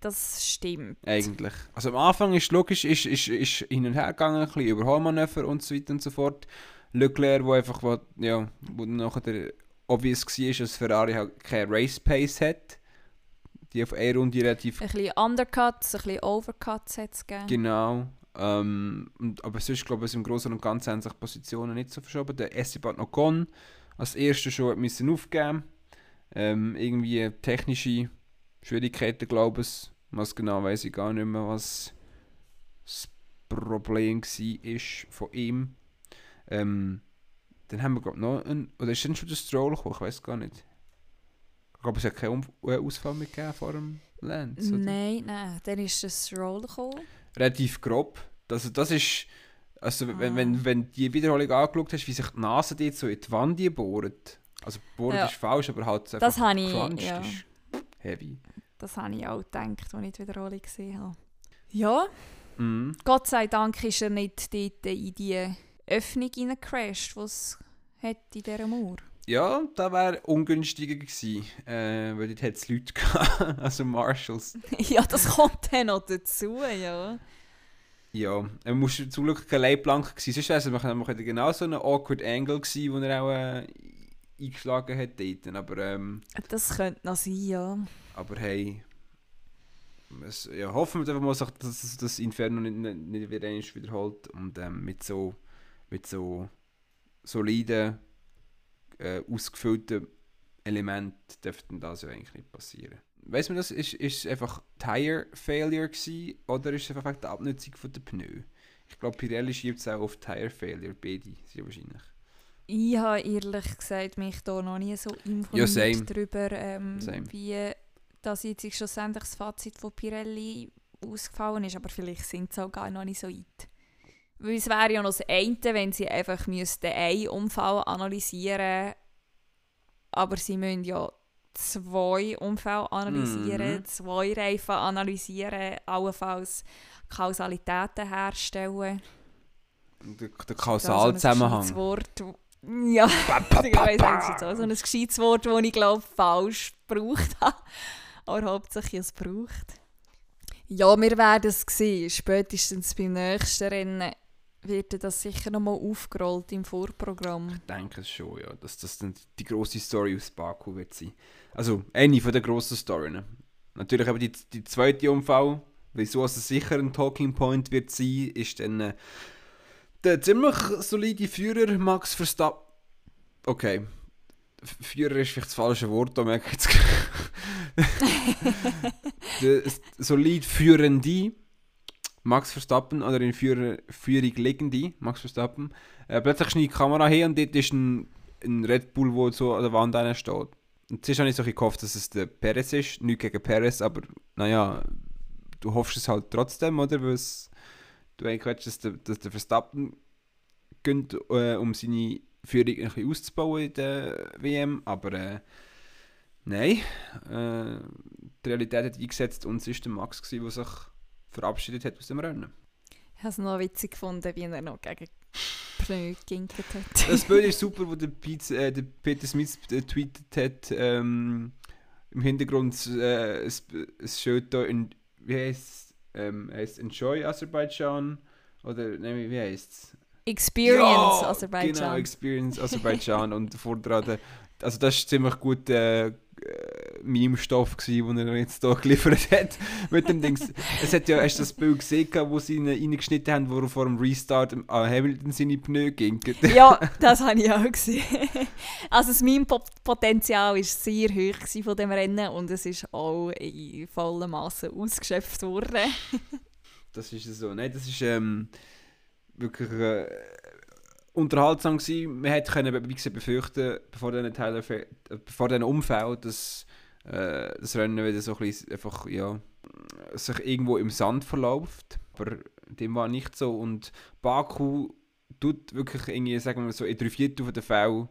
Das stimmt. Eigentlich. Also am Anfang ist logisch, ist, ist, ist hin und her gegangen, ein bisschen Überholmanöver und so weiter und so fort. Leclerc, wo einfach, wo, ja, wo nachher der obvious war, dass Ferrari halt keine Race Pace hat. Die auf eine Runde relativ Ein bisschen Undercuts, ein bisschen Overcuts hat es gegeben. Genau. Ähm, und, aber sonst glaube ich, im Großen und Ganzen haben sich Positionen nicht so verschoben. Der Esteban Ocon als erster schon müssen aufgeben. Ähm, irgendwie technische Schwierigkeiten, glaube ich. Was genau weiß ich gar nicht mehr, was das Problem war von ihm. Ähm, dann haben wir glaube noch einen, oder ist dann schon der Stroll gekommen? Ich weiß gar nicht. Ich glaube, es hat keinen Ausfall mehr gegeben vor dem oder? Nein, nein, dann ist das Roll gekommen. relativ grob. Also das ist, also wenn, Ah. wenn, wenn die Wiederholung angeschaut hast, wie sich die Nase dort so in die Wand bohrt. Also bohren Ja. ist falsch, aber halt einfach Das habe ich, ja, ist heavy. das habe ich auch gedacht, als ich die Wiederholung gesehen habe. Ja, Mhm. Gott sei Dank ist er nicht dort in die Öffnung reingecrashed, die es hat in dieser Mauer. Ja, das wäre ungünstiger gewesen, äh, weil dort hat es Leute [LAUGHS] gehabt, also Marshals. [LAUGHS] ja, das kommt dann noch dazu, ja. Ja, er muss zum Glück keine Leitplanke gewesen, sonst wäre es nämlich genau so ein awkward Angle gewesen, wo er auch äh, eingeschlagen hat dort. Aber, ähm, Das könnte noch sein, ja. Aber hey, es, ja, hoffen wir einfach mal, dass das Inferno nicht, nicht, nicht wiederholt und ähm, mit so mit so soliden, äh, ausgefüllten Elementen dürfte das ja eigentlich nicht passieren. Weiss man das, ist, ist es einfach Tire Failure gewesen, oder ist es einfach wegen der Abnutzung von der Pneu? Ich glaube, Pirelli schiebt es auch auf Tire Failure, beide sehr wahrscheinlich. Ich habe ehrlich gesagt mich da noch nie so informiert same. darüber, ähm, wie das jetzt schlussendlich das Fazit von Pirelli ausgefallen ist. Aber vielleicht sind sie auch gar noch nicht so weit. Weil es wäre ja noch das eine, wenn sie einfach müssten einen Unfall analysieren müssten. Aber sie müssen ja zwei Unfälle analysieren, Mhm. zwei Reifen analysieren, allenfalls Kausalitäten herstellen. Der, der Das ist Kausalzusammenhang. So ein gescheites Wort. [LAUGHS] Ja, ich weiss, das ist jetzt auch so ein gescheites Wort, das ich glaube falsch gebraucht [LAUGHS] habe. Aber hauptsächlich es braucht. Ja, wir werden es sehen. Spätestens beim nächsten Rennen wird das sicher nochmal aufgerollt im Vorprogramm. Ich denke es schon, ja, dass das dann die grosse Story aus Baku wird sein. Also, eine von der grossen Storys. Natürlich aber die, die zweite Unfall, wieso es sicher ein Talking Point wird sein, ist dann äh, der ziemlich solide Führer Max Verstappen. Okay. Führer ist vielleicht das falsche Wort, da merke ich jetzt. [LAUGHS] der solid Führende Max Verstappen oder in Führer, Führung liegende Max Verstappen. Äh, plötzlich schneidet die Kamera her und dort ist ein, ein Red Bull, der so an der Wand steht. Und zuerst habe ich so gehofft, dass es der Perez ist. Nicht gegen Perez, aber naja, du hoffst es halt trotzdem, oder? Weil du eigentlich willst, dass der, dass der Verstappen gönnt, äh, um seine Führung ein bisschen auszubauen in der WM. Aber äh, nein, äh, die Realität hat eingesetzt und es war der Max, der sich verabschiedet hat aus dem Rennen. Ich habe es noch witzig gefunden, wie er noch gegen. Das [LAUGHS] Bild ist super, wo der, Pete, äh, der Peter Smith äh, tweetet hat. Ähm, Im Hintergrund äh, es, es steht da, in, wie heißt es? Ähm, heißt Enjoy Aserbaidschan? Oder nein, wie heißt es? Experience Ja, Aserbaidschan. Genau, Experience Aserbaidschan. [LAUGHS] und dran, der- also das war ziemlich gut äh, Meme-Stoff, gewesen, den er jetzt hier [LAUGHS] geliefert hat. Mit dem Dings. Es hat ja, hast du das Bild gesehen, wo sie ihn reingeschnitten haben, wo er vor dem Restart an Hamilton seine Pneu ging? [LAUGHS] ja, das habe ich auch gesehen. Also das Meme-Potenzial war sehr hoch von dem Rennen und es ist auch in vollem Maße ausgeschöpft worden. Das ist so. Nein, das ist ähm, wirklich äh, unterhaltsam gewesen. Man hätte können, wie gesagt, befürchten, bevor diesen Teil, äh, bevor diesen Unfall, dass äh, das Rennen wieder so ein bisschen einfach, ja, sich irgendwo im Sand verläuft. Aber dem war nicht so. Und Baku tut wirklich irgendwie, sagen wir so, in drei Viertel der Fälle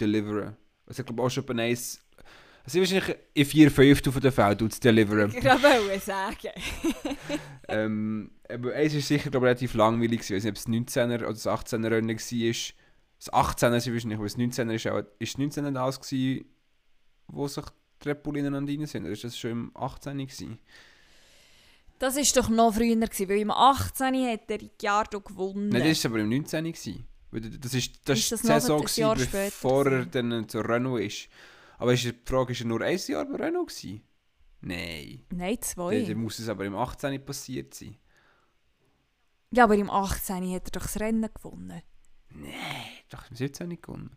deliveren. Also ich glaube auch schon bei eins, also wahrscheinlich in vier Fünftel der Fälle tut es deliveren. Ich wollte sagen. [LAUGHS] Ähm, aber es ist sicher glaub, relativ langweilig. Ich weiß nicht, ob es 19er oder das 18er Rennen war. Das 18er ist wahrscheinlich, aber das 19er ist auch. Ist das 19er das gewesen, wo sich die Red Bull ineinander rein sind? Oder ist das schon im 18er gewesen? Das war doch noch früher, gewesen, weil im 18. hat der Ricciardo gewonnen. Nein, das war aber im 19er gewesen. Das ist, das Ist ist das die Saison, gewesen, bevor er dann zur Renault ist. Aber ist die Frage, ist er nur ein Jahr bei Renault gewesen? Nein. Nein, zwei. Dann, dann muss es aber im 18 passiert sein. Ja, aber im 18. hat er doch das Rennen gewonnen. Doch, im 17 nicht gewonnen.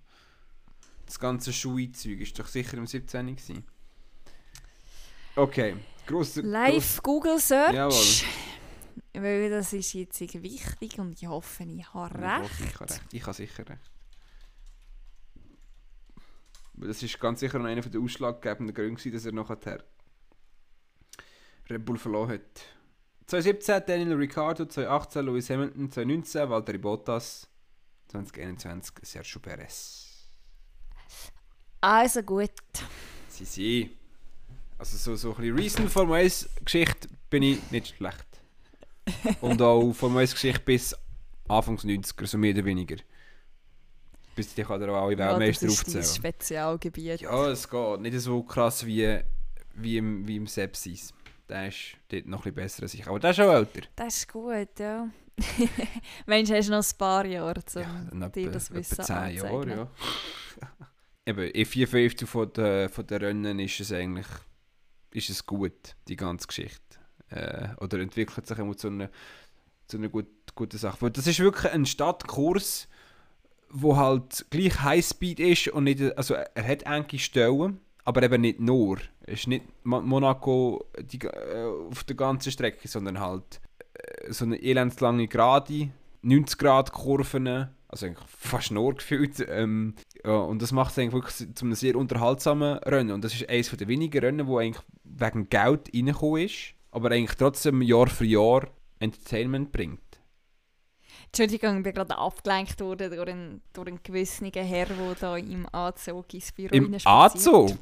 Das ganze Schuhzeug ist doch sicher im 17 gewesen. Okay, grosser... Live Google Search. Jawohl. Weil das ist jetzt wichtig und ich hoffe, ich habe gross- recht. Ich habe recht. Ich habe sicher recht. Das ist ganz sicher einer der ausschlaggebenden Gründe, gewesen, dass er nachher Red Bull verloren hat. 2017 Daniel Ricciardo, 2018 Lewis Hamilton, 2019 Valtteri Bottas, 2021 Sergio Perez. Also gut. Sie sind. Also so, so ein bisschen Recent Formel 1 Geschichte bin ich nicht schlecht. Und auch Formel 1 Geschichte bis Anfangs 90er, so mehr oder weniger. Bis die kann er auch alle Ja, das Weltmeister ist aufzählen. Spezialgebiet. Ja, es geht. Nicht so krass wie, wie im, wie im Sepsis. Der ist dort noch ein bisschen besser als ich. Aber der ist auch älter. Das ist gut, ja. [LAUGHS] Mensch, hast du noch ein paar Jahre, um Ja, dir etwa, das Wissen 10 Jahre, ja. [LAUGHS] Eben, in 4 Fünftel von der, von der Rennen ist es eigentlich ist es gut, die ganze Geschichte. Äh, oder entwickelt sich immer zu einer, zu einer gut, guten Sache. Weil das ist wirklich ein Stadtkurs, wo halt gleich Highspeed ist und nicht, also er hat enge Stellen, aber eben nicht nur. Es ist nicht Mo- Monaco die, äh, auf der ganzen Strecke, sondern halt äh, so eine elendslange Gerade, 90 Grad Kurven, also eigentlich fast nur [LAUGHS] gefühlt. Ähm, ja, und das macht es eigentlich wirklich zu einem sehr unterhaltsamen Rennen. Und das ist eines der wenigen Rennen, wo eigentlich wegen Geld reingekommen ist, aber eigentlich trotzdem Jahr für Jahr Entertainment bringt. Entschuldigung, ich bin gerade abgelenkt worden durch einen, durch einen gewissen Herr, der da im Anzug ins Büro Im. Anzug?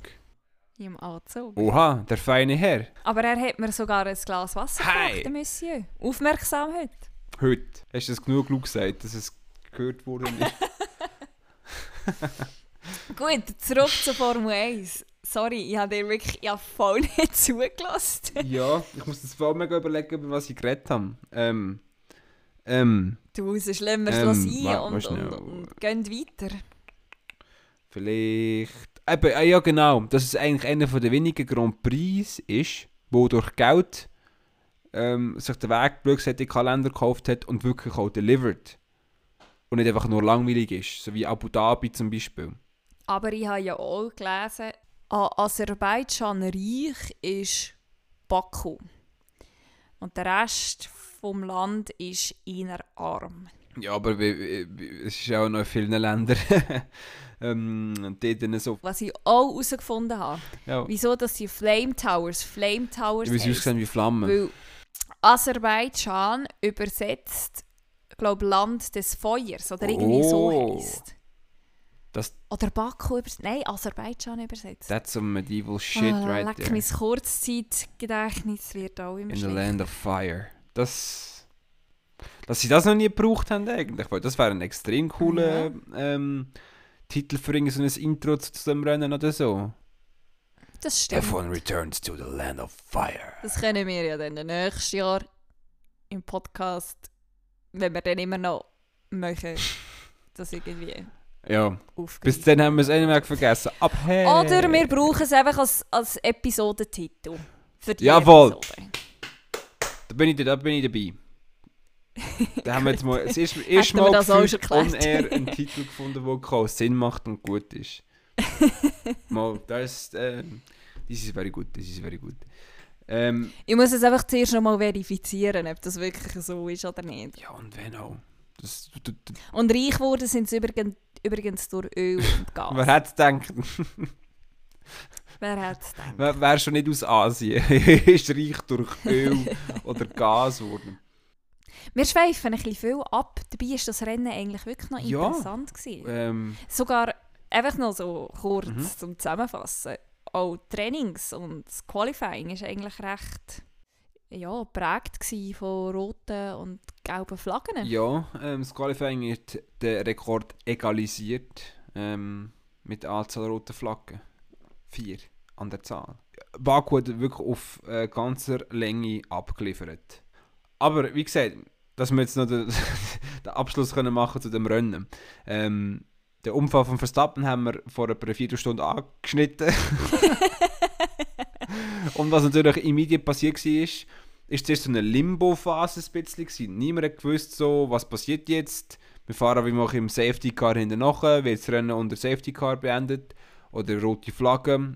Im Anzug. Oha, der feine Herr. Aber er hat mir sogar ein Glas Wasser Hey. gebracht, der Monsieur. Aufmerksam heute. Heute. Hast du das genug genug gesagt, dass es gehört worden ist? [LAUGHS] Gut, zurück zur Formel 1. Sorry, ich habe dir wirklich ich habe voll nicht [LAUGHS] zugelassen. ja, ich muss das voll mega überlegen, über was ich geredet habe. Ähm, ähm, Du, sonst lassen wir es Ähm, sein und, und, schnell. und gehen weiter. vielleicht... Eben, ah, ja genau, dass es eigentlich einer der wenigen Grand Prix ist, wo durch Geld ähm, sich den Weg blöd gesagt, den Kalender gekauft hat und wirklich auch delivered. Und nicht einfach nur langweilig ist, so wie Abu Dhabi zum Beispiel. Aber ich habe ja auch gelesen, an Aserbaidschan reich ist Baku. Und der Rest vom Land ist eher arm. Ja, aber es ist auch noch in vielen Ländern [LAUGHS] ähm, dort so... Was ich auch herausgefunden habe, Ja, wieso dass sie Flame Towers, Flame Towers wie sie aussehen wie Flammen. Weil Aserbaidschan übersetzt, glaube Land des Feuers oder irgendwie so Oh. Das- Oder Baku übersetzt. Nein, Aserbaidschan übersetzt. That's some medieval shit Ah, right leck, there. mein Kurzzeitgedächtnis wird auch immer In the. Land of Fire. Das. Dass sie das noch nie gebraucht haben, eigentlich. Weil das wäre ein extrem cooler ähm, Titel für so ein Intro zu, zu dem Rennen oder so. Das stimmt. F1 returns to the Land of Fire. Das können wir ja dann nächstes Jahr im Podcast, wenn wir dann immer noch möchten, [LAUGHS] das irgendwie Ja, aufgreifen. bis dann haben wir es eh nicht vergessen. Ab hey. Oder wir brauchen es einfach als, als Episodentitel. Für die Jawohl. Episode. Da bin ich, da bin ich dabei. [LAUGHS] Da haben wir jetzt mal das erste, erste Mal das gefühlt on air einen Titel gefunden, der auch Sinn macht und gut ist. [LAUGHS] mal, das ist, äh, this is very good, this is very good. Ähm, Ich muss es einfach zuerst noch mal verifizieren, ob das wirklich so ist oder nicht. ja, und wenn auch. Das, du, du, Und reich geworden sind sie übrigens, übrigens durch Öl [LAUGHS] und Gas. wer hätte gedacht, Wer hat es gedacht? wer, wer schon nicht aus Asien [LAUGHS] ist reich durch Öl [LAUGHS] oder Gas geworden. Wir schweifen ein bisschen viel ab. Dabei war das Rennen eigentlich wirklich noch Ja. interessant. Gewesen. Ähm, Sogar einfach noch so kurz Mhm. zum Zusammenfassen. Auch Trainings und Qualifying war eigentlich recht ja, geprägt von roten und gelben Flaggen. ja, ähm, das Qualifying hat den Rekord egalisiert ähm, mit der Anzahl roter Flaggen. Vier an der Zahl. Baku hat wirklich auf äh, ganzer Länge abgeliefert. Aber wie gesagt, dass wir jetzt noch den, [LAUGHS] den Abschluss können machen zu dem Rennen. Ähm, den Unfall von Verstappen haben wir vor etwa einer Viertelstunde angeschnitten. [LAUGHS] [LAUGHS] Und was natürlich im Medien passiert war, ist, zuerst so eine Limbo-Phase ein bisschen. gewesen. Niemand hat gewusst, so, was passiert jetzt. Wir fahren wie machen im Safety Car hinten nachher, wird das Rennen unter Safety Car beendet. Oder rote Flagge.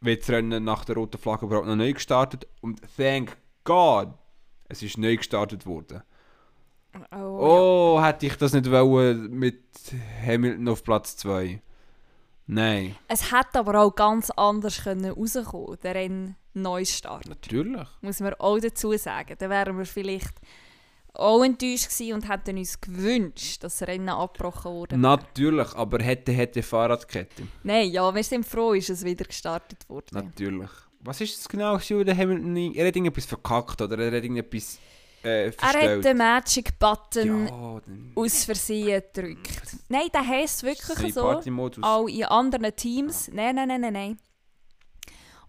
Wird das Rennen nach der roten Flagge überhaupt noch neu gestartet. Und thank God, es ist neu gestartet worden. Oh, Oh, hätte ich das nicht wollen mit Hamilton auf Platz 2. Nein, ja. Es hätte aber auch ganz anders können rauskommen der Rennen Neustart. natürlich. Muss man auch dazu sagen. Dann wären wir vielleicht auch enttäuscht gewesen und hätten uns gewünscht, dass das Rennen abgebrochen wurde. Natürlich, aber hätte, hätte Fahrradkette. Nein, ja, wir sind froh, ist es wieder gestartet worden. Natürlich. Was ist es genau, der Hamilton... Er hat irgendetwas verkackt, oder? Er hat irgendetwas äh, Er hat den Magic Button ja, aus Versehen gedrückt. Nein, der heisst wirklich so. Auch in anderen Teams. Nein, nein, nein, nein, nein.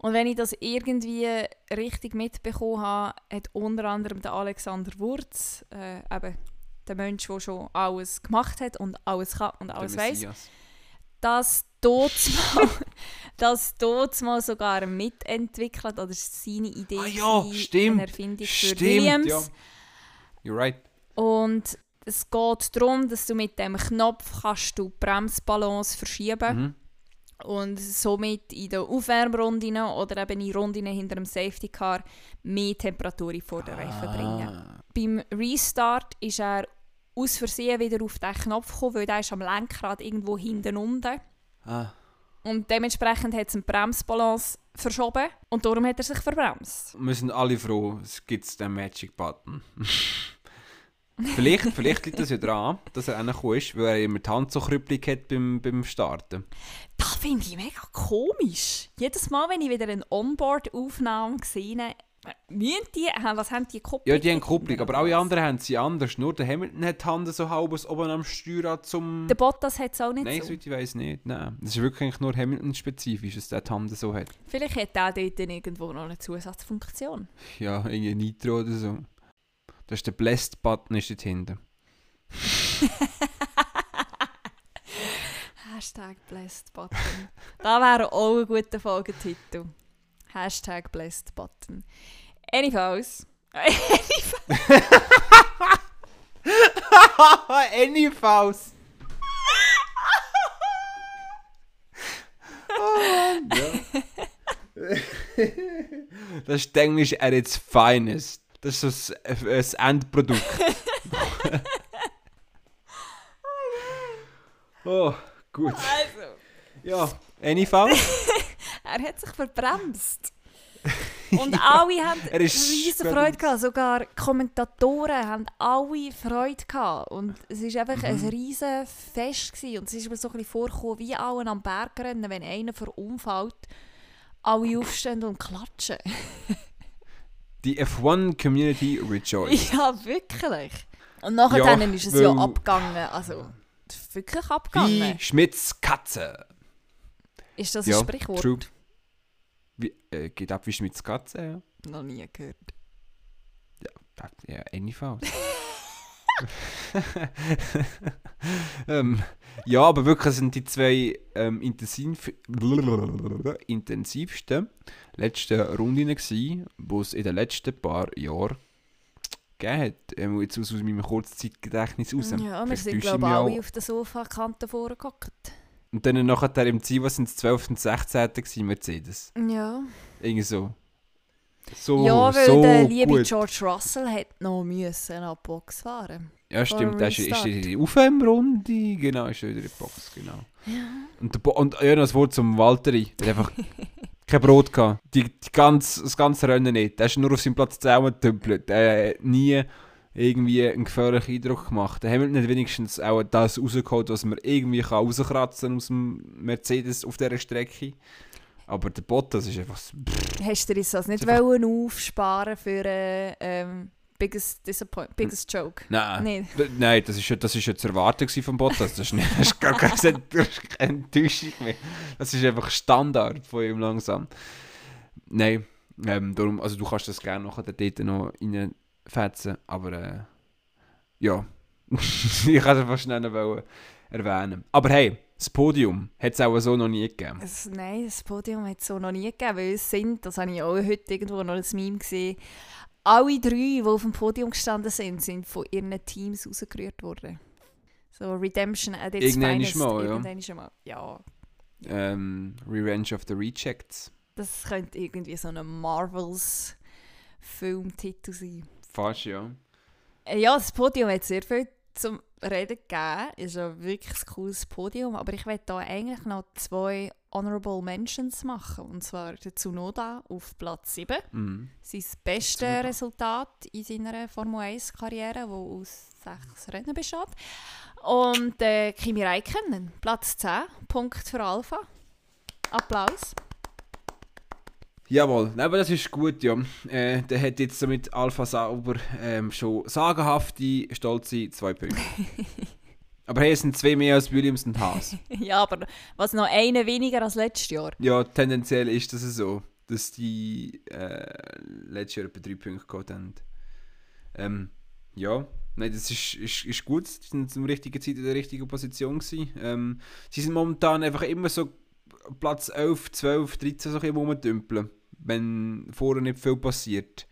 Und wenn ich das irgendwie richtig mitbekommen habe, hat unter anderem der Alexander Wurz, äh, eben der Mensch, der schon alles gemacht hat und alles kann und alles weiß, Messias. das dort mal, [LAUGHS] das dort mal sogar mitentwickelt oder ist seine Idee Ah ja, stimmt. eine Erfindung für Stimmt, Williams. ja. You're right. Und es geht darum, dass du mit dem Knopf kannst du die Bremsbalance verschieben Mhm. Und somit in den Aufwärmrunden oder eben in Runden hinter dem Safety Car mehr Temperatur vor den Reifen bringen. Ah. Beim Restart ist er aus Versehen wieder auf den Knopf gekommen, weil der ist am Lenkrad irgendwo hinten unten. Ah. Und dementsprechend hat es eine Bremsbalance verschoben und darum hat er sich verbremst. Wir sind alle froh, es gibt den Magic Button. [LAUGHS] vielleicht, vielleicht liegt das ja daran, dass er reingekommen ist, weil er immer die Hand so krüppelig hat beim, beim Starten. Das finde ich mega komisch. Jedes Mal, wenn ich wieder eine Onboard-Aufnahme sehe, müssen die, was haben die Kupplung? Ja, die haben Kupplung, aber alle anderen haben sie anders. Nur der Hamilton hat die Hand so halb oben am Steuerrad zum... Der Bottas hat es auch nicht Nein, so. soweit ich weiß nicht. Nein. Das ist wirklich nur Hamilton-spezifisch, dass der die Hand so hat. Vielleicht hat er dort irgendwo noch eine Zusatzfunktion. Ja, irgendwie Nitro oder so. Das ist der Blessed-Button ist dort hinten. [LAUGHS] Hashtag Blessed Button. da wäre auch ein guter Folgetitel. Hashtag Blessed Button. Anyways. [LAUGHS] Anyfaus! [LAUGHS] oh Mann, ja. das ist Englisch at its finest. Das ist so das, das Endprodukt. [LAUGHS] oh, gut. Also, Ja, Anyfaus? [LAUGHS] er hat sich verbremst. [LAUGHS] Und alle haben riesen Freude gehabt. Sogar Kommentatoren haben alle Freude gehabt. Und es war einfach ein Mhm. riesen Fest. Gewesen. Und es ist mir so ein bisschen vorgekommen, wie alle am Bergrennen, wenn einer verunfallt, alle aufstehen und klatschen. Die F1-Community rejoice. Ja, wirklich. Und nachher Ja, dann ist es ja abgegangen. Also, wirklich abgegangen. Wie Schmitz Katze. Ist das Ja, ein Sprichwort? true. Wie, äh, geht ab wie Schmitz Katze, ja. Noch nie gehört. Da- Ja, Anyfaus. [LAUGHS] [LAUGHS] ähm, ja, aber wirklich sind die zwei ähm, intensiv, [LAUGHS] intensivsten letzten Runden gewesen, die es in den letzten paar Jahren gegeben hat. Ähm, jetzt aus, aus meinem Kurzzeitgedächtnis raus. Ja, wir sind glaube ich alle auf der Sofa-Kante vorgehockt. Und dann nachher im Ziel, was sind es 12. und 16. gewesen, Mercedes. Ja. Irgendwie so. So, ja, weil so der liebe gut. George Russell hat noch müssen an die Box fahren. Ja, stimmt, der ist, ist Restart. in die Aufwärmrunde, genau, ist wieder in der Box, genau. Und, der Bo und ja, noch das Wort zum Walteri, der hat einfach kein Brot gehabt. Die, die ganz, das ganze Rennen nicht. Der ist nur auf seinem Platz zusammengedümpelt. Der hat nie irgendwie einen gefährlichen Eindruck gemacht. Der Hamilton hat wenigstens auch das rausgeholt, was man irgendwie kann rauskratzen aus dem Mercedes auf dieser Strecke. Aber der Bottas ist einfach... so- Hast du dir das nicht einfach- wollen aufsparen für äh, ähm, Biggest Disappoint Biggest Joke? Nein. D- Nein, das ist ja, das ist ja zu erwarten vom Bottas. Das ist, nicht, das ist gar keine, Enttäuschung mehr. Das ist einfach Standard von ihm langsam. Nein, ähm, darum, also du kannst das gerne nachher dort noch reinfetzen, aber äh, ja, [LAUGHS] ich kann es einfach schnell noch erwähnen. Aber hey, das Podium hat es auch so noch nie gegeben. Es, nein, das Podium hat es so noch nie gegeben, weil es sind, das habe ich auch heute irgendwo noch ein Meme gesehen, alle drei, die auf dem Podium gestanden sind, sind von ihren Teams rausgerührt worden. So Redemption at its Irgendwann finest. mal, ja. Irgendwann mal. Ja, Ähm, Revenge of the Rejects. das könnte irgendwie so ein Marvels-Filmtitel sein. Fast, ja. Äh, Ja, das Podium hat sehr viel zum Reden gegeben. Ist ein wirklich ein cooles Podium. Aber ich möchte da eigentlich noch zwei Honorable Mentions machen. Und zwar der Tsunoda auf Platz 7. Mhm. Sein bestes Tsunoda. Resultat in seiner Formel 1-Karriere, die aus sechs Rennen besteht. Und äh, Kimi Räikkönen, Platz 10, Punkt für Alpha. Applaus. Jawohl, aber das ist gut, ja. Äh, der hat jetzt mit Alpha Sauber ähm, schon sagenhafte, stolze zwei Punkte. [LAUGHS] aber hey, es sind zwei mehr als Williams und Haas. [LAUGHS] ja, aber was noch eine weniger als letztes Jahr. Ja, tendenziell ist das so, dass die äh, letztes Jahr etwa drei Punkte gehabt haben. Ähm, ja, nein, das ist, ist, ist gut. Sie sind zur richtigen Zeit in der richtigen Position gewesen. Ähm, sie sind momentan einfach immer so Platz 11, 12, 13 so ein bisschen rumdümpeln, wenn vorher nicht viel passiert.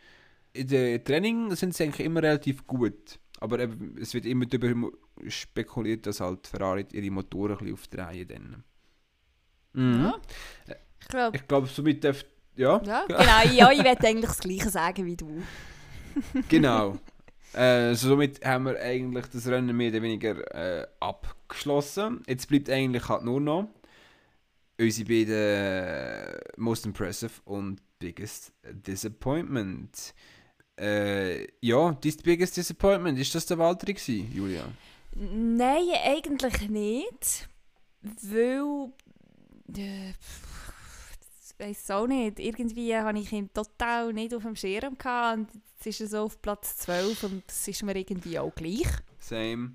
In den Training sind sie eigentlich immer relativ gut. Aber eben, es wird immer darüber spekuliert, dass halt Ferrari ihre Motoren ein bisschen aufdrehen dann. Mhm. Ja. Ich glaube, Ich glaube, somit darf. Ja, ja, genau. Ja, ich werde eigentlich das Gleiche sagen wie du. [LAUGHS] genau. Äh, somit haben wir eigentlich das Rennen mehr oder weniger äh, abgeschlossen. Jetzt bleibt eigentlich halt nur noch unsere beiden äh, Most Impressive und Biggest Disappointment. Äh, ja, dein Biggest Disappointment, ist das der Walter gewesen, Julia? Nein, eigentlich nicht. Weil. Äh, ich weiß auch nicht. Irgendwie habe ich ihn total nicht auf dem Schirm gehabt. Und jetzt ist er so auf Platz 12 und das ist mir irgendwie auch gleich. Same.